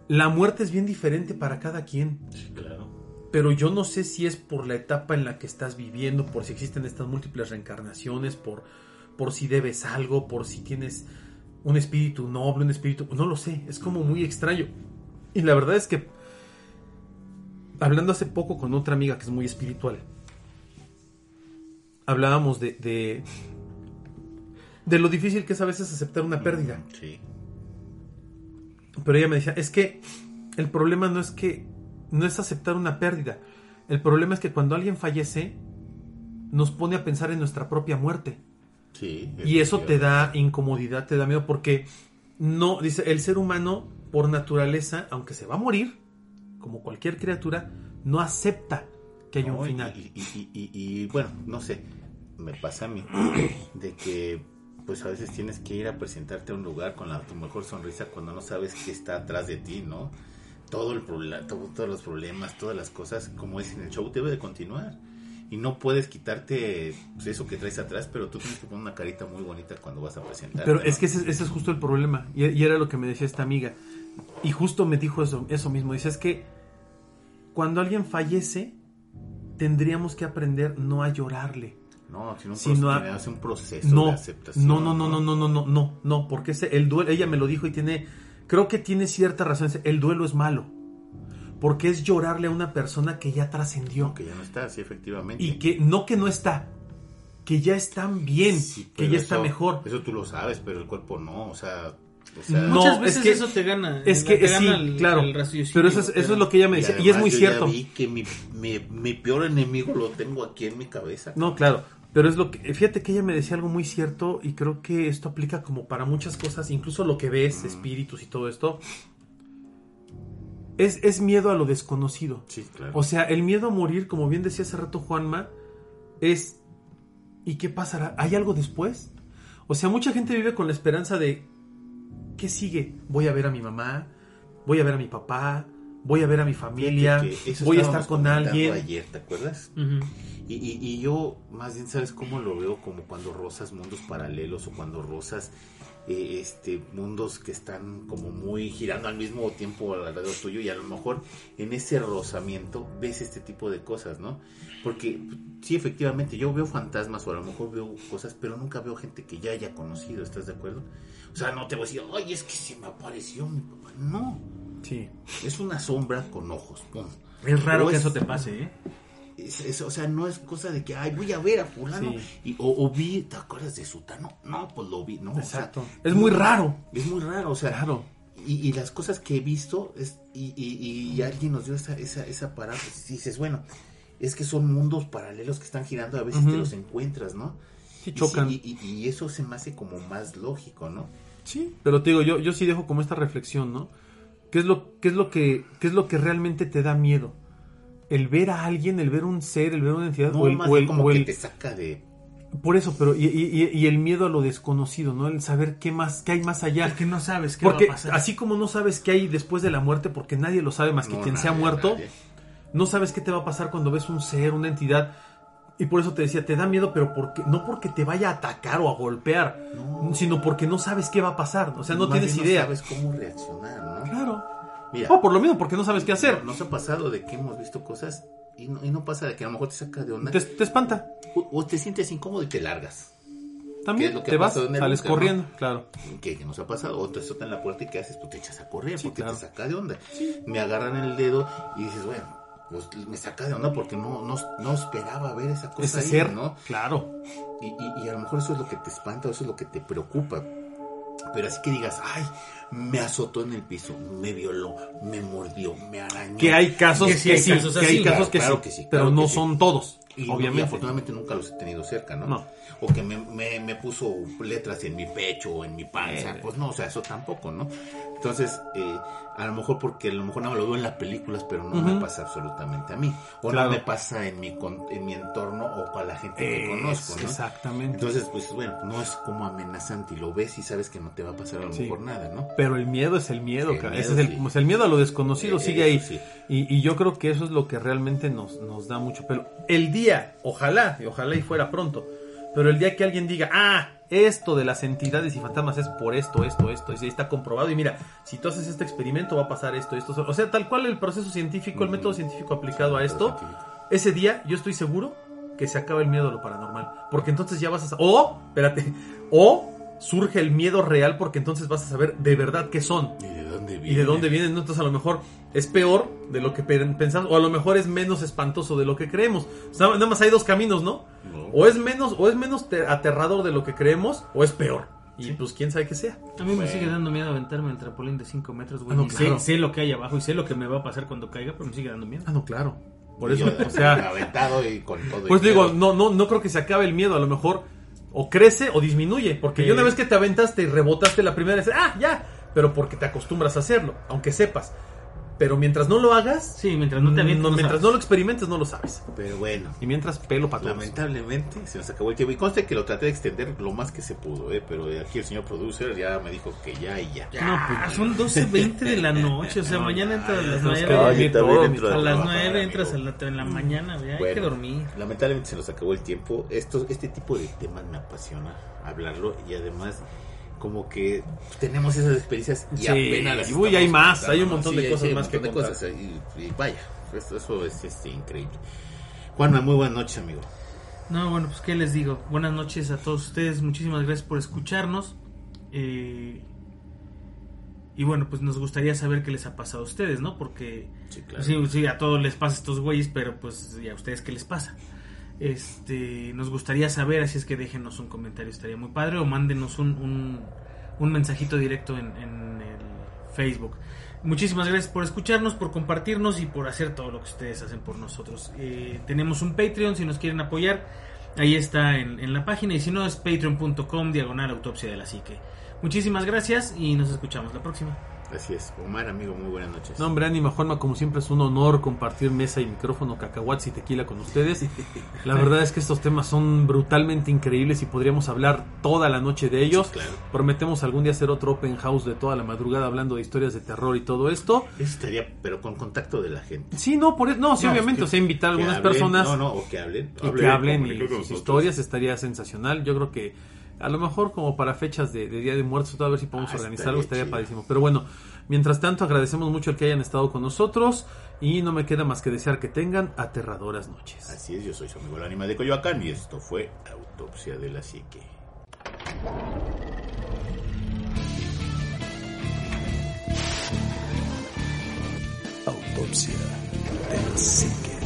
La muerte es bien diferente para cada quien. Sí, claro. Pero yo no sé si es por la etapa en la que estás viviendo, por si existen estas múltiples reencarnaciones, por, por si debes algo, por si tienes un espíritu noble, un espíritu... No lo sé, es como muy extraño. Y la verdad es que, hablando hace poco con otra amiga que es muy espiritual, hablábamos de, de, de lo difícil que es a veces aceptar una pérdida. Sí. Pero ella me decía, es que el problema no es que no es aceptar una pérdida. El problema es que cuando alguien fallece, nos pone a pensar en nuestra propia muerte. Sí. Y eso te da incomodidad, te da miedo, porque no, dice, el ser humano, por naturaleza, aunque se va a morir, como cualquier criatura, no acepta que haya No, un final. Y, y- y- y, bueno, no sé, me pasa a mí, de que pues a veces tienes que ir a presentarte a un lugar con la, tu mejor sonrisa cuando no sabes qué está atrás de ti, ¿no? Todo el problema, todos los problemas, todas las cosas, como es en el show, debe de continuar. Y no puedes quitarte pues, eso que traes atrás, pero tú tienes que poner una carita muy bonita cuando vas a presentar. Pero es que ese, ese es justo el problema. Y, y era lo que me decía esta amiga. Y justo me dijo eso, eso mismo. Dice, es que cuando alguien fallece, tendríamos que aprender no a llorarle. No, sino un, Si proceso, no ha- hace un proceso No, de aceptación. no, no, no, no, no, no, no, no, no, porque ese, el duelo, ella me lo dijo y tiene, creo que tiene cierta razón. El duelo es malo. Porque es llorarle a una persona que ya trascendió. No, que ya no está, sí, efectivamente. Y que, no que no está, que ya están bien, Sí, que ya está eso- mejor. Eso tú lo sabes, pero el cuerpo no, o sea... o sea, No, Muchas es veces que- eso te gana. Es que te sí, gana el- claro. el pero eso es, eso es lo que ella me decía. Y, es además muy yo cierto. Ya vi que mi, mi, mi peor enemigo lo tengo aquí en mi cabeza. No, claro. Pero es lo que. Fíjate que ella me decía algo muy cierto y creo que esto aplica como para muchas cosas, incluso lo que ves, espíritus y todo esto. Es, es miedo a lo desconocido. Sí, claro. O sea, el miedo a morir, como bien decía hace rato Juanma, es. ¿Y qué pasará? ¿Hay algo después? O sea, mucha gente vive con la esperanza de. ¿Qué sigue? Voy a ver a mi mamá, voy a ver a mi papá, voy a ver a mi familia, que voy a estar con alguien. ayer, ¿te acuerdas? Y, y yo, más bien, ¿sabes cómo lo veo? Como cuando rozas mundos paralelos o cuando rozas eh, este mundos que están como muy girando al mismo tiempo alrededor tuyo y a lo mejor en ese rozamiento ves este tipo de cosas, ¿no? Porque sí, efectivamente, yo veo fantasmas o a lo mejor veo cosas, pero nunca veo gente que ya haya conocido, ¿estás de acuerdo? O sea, no te voy a decir, ay, es que se me apareció mi papá. No, Sí. es una sombra con ojos. pum. Es raro O que es- eso te pase, ¿eh? es- es- o sea, no es cosa de que, ay, voy a ver a fulano. Sí. Y, o, o vi, ¿te acuerdas de Sutano? No, pues lo vi, ¿no? O sea, Exacto. Es muy raro. Es muy raro, o sea. Claro. Y, y las cosas que he visto, es, y, y- y alguien nos dio esa, esa, esa. Y dices, bueno, es que son mundos paralelos que están girando, a veces te los encuentras, ¿no? Sí, chocan. sí, y- y eso se me hace como más lógico, ¿no? Sí, pero te digo, yo, yo sí dejo como esta reflexión, ¿no? ¿Qué es lo, qué es lo que, qué es lo que realmente te da miedo? El ver a alguien, el ver un ser, el ver una entidad, No, o el, más o el- como o que te saca de... por eso, pero y, y- y- y el miedo a lo desconocido, ¿no? El saber qué más, qué hay más allá. Es que no sabes qué Porque va a pasar. así como no sabes qué hay después de la muerte, porque nadie lo sabe más que No, quien se ha nadie, muerto, nadie. no sabes qué te va a pasar cuando ves un ser, una entidad. Y por eso te decía, te da miedo, pero porque, no porque te vaya a atacar o a golpear, No. sino porque no sabes qué va a pasar. O sea, no Más tienes idea. No sabes cómo reaccionar, ¿no? Claro. Mira, O por lo mismo, porque no sabes qué hacer. nos ha pasado de que hemos visto cosas y no, y no pasa de que a lo mejor te saca de onda Te, te espanta. o, o te sientes incómodo y te largas. También ¿Qué es lo que te vas, en sales no? corriendo, claro. que nos ha pasado, o te azotan la puerta y ¿qué haces? Pues te echas a correr Sí, porque claro. te saca de onda. Me agarran el dedo y dices, bueno, pues me saca de onda porque no, no, no esperaba ver esa cosa Ese ser, ¿no? claro. Y, y- y a lo mejor eso es lo que te espanta, eso es lo que te preocupa. Pero así que digas, ay, me azotó en el piso, me violó, me mordió, me arañó. Que hay casos Que sí hay sí, casos que hay casos que, Claro sí, que sí, pero claro no que sí. son todos, Y, y obviamente. afortunadamente nunca los he tenido cerca, ¿no? No. O que me, me, me puso letras en mi pecho o en mi panza. Eh. Pues no, o sea, eso tampoco, ¿no? Entonces, eh, a lo mejor porque a lo mejor no lo veo en las películas, pero no me pasa absolutamente a mí. O Claro. no me pasa en mi, con- en mi entorno o con la gente que Es- conozco, ¿no? Exactamente. Entonces, pues bueno, no es como amenazante y lo ves y sabes que no te va a pasar a lo Sí. mejor nada, ¿no? Pero el miedo es el miedo, El cara. miedo, Ese es el, sí. pues, el miedo a lo desconocido Eh, sigue ahí. sí. Y, y yo creo que eso es lo que realmente nos, nos da mucho pelo. El día, ojalá, y ojalá y fuera pronto, Pero el día que alguien diga, ah, esto de las entidades y fantasmas es por esto, esto, esto, y está comprobado. Y mira, si tú haces este experimento va a pasar esto, esto. O sea, tal cual el proceso científico, el método científico aplicado a esto, ese día yo estoy seguro que se acaba el miedo a lo paranormal. Porque entonces ya vas a... O, espérate, o surge el miedo real porque entonces vas a saber de verdad qué son. ¿Y de dónde viene? Y de dónde vienen, entonces a lo mejor es peor de lo que pe- pensamos, o a lo mejor es menos espantoso de lo que creemos. O sea, nada más hay dos caminos, ¿no? No. O es menos, o es menos te- aterrador de lo que creemos, o es peor. Y pues quién sabe qué sea. A mí me Bueno. sigue dando miedo aventarme el trampolín de 5 metros, güey. Ah, no, Y claro. sé, sé lo que hay abajo y sé lo que me va a pasar cuando caiga, pero me sigue dando miedo. Ah, no, claro. Por Y eso, yo, o sea, aventado y con todo. pues digo, miedo. no, no, no creo que se acabe el miedo, a lo mejor o crece o disminuye, porque Sí. una vez que te aventaste y rebotaste la primera vez, ah, ya, pero porque te acostumbras a hacerlo, aunque sepas. Pero mientras no lo hagas, Sí, mientras no te avientes, no- no mientras sabes. no lo experimentes, no lo sabes. Pero bueno. Y mientras pelo para todos. Lamentablemente se nos acabó el tiempo. Y conste que lo traté de extender lo más que se pudo, ¿eh? pero aquí el señor producer ya me dijo que ya y ya. No, pues son 12.20 de la noche, o sea, No, mañana entras a las tenemos que 9. dormir también todo, entro A las trabajar, 9 amigo. entras a la, en la mañana, ya hay que dormir. Lamentablemente se nos acabó el tiempo. Esto, este tipo de temas me apasiona hablarlo y además como que tenemos esas experiencias y Sí, apenas las y uy, hay más, contando, hay un ¿no? montón de cosas hay más que de contar. cosas, y, y vaya, eso, eso es este, increíble. Juanma, muy buenas noches, amigo. No, bueno, pues qué les digo. Buenas noches a todos ustedes. Muchísimas gracias por escucharnos. Eh, y bueno, pues nos gustaría saber qué les ha pasado a ustedes, ¿no? Porque Sí, claro. sí, sí, a todos les pasa estos güeyes, pero pues ¿y a ustedes qué les pasa? Este, nos gustaría saber, así es que déjenos un comentario, estaría muy padre, o mándenos un, un, mensajito directo en, en el Facebook. Muchísimas gracias por escucharnos, por compartirnos y por hacer todo lo que ustedes hacen por nosotros. Eh, tenemos un Patreon si nos quieren apoyar. Ahí está en, en la página y si no es patreon.com diagonal autopsia de la psique. Muchísimas gracias y nos escuchamos la próxima. Así es. Omar, amigo, muy buenas noches. No, hombre, Ánima Juanma, como siempre es un honor compartir mesa y micrófono, cacahuates y tequila con ustedes. La verdad es que estos temas son brutalmente increíbles y podríamos hablar toda la noche de ellos. Sí, claro. Prometemos algún día hacer otro open house de toda la madrugada hablando de historias de terror y todo esto. Eso estaría, pero con contacto de la gente. Sí, no, por eso, no, sí, No, obviamente, que- o sea, invitar a algunas hablen, personas No, no, o que hablen. y que hablen y sus historias estaría sensacional. Yo creo que a lo mejor como para fechas de, de Día de Muertos, a ver si podemos Ah, organizar algo, estaría padrísimo. Pero bueno, mientras tanto agradecemos mucho el que hayan estado con nosotros y no me queda más que desear que tengan aterradoras noches. Así es, yo soy su amigo el ánima de Coyoacán y esto fue Autopsia de la Psique. Autopsia de la psique.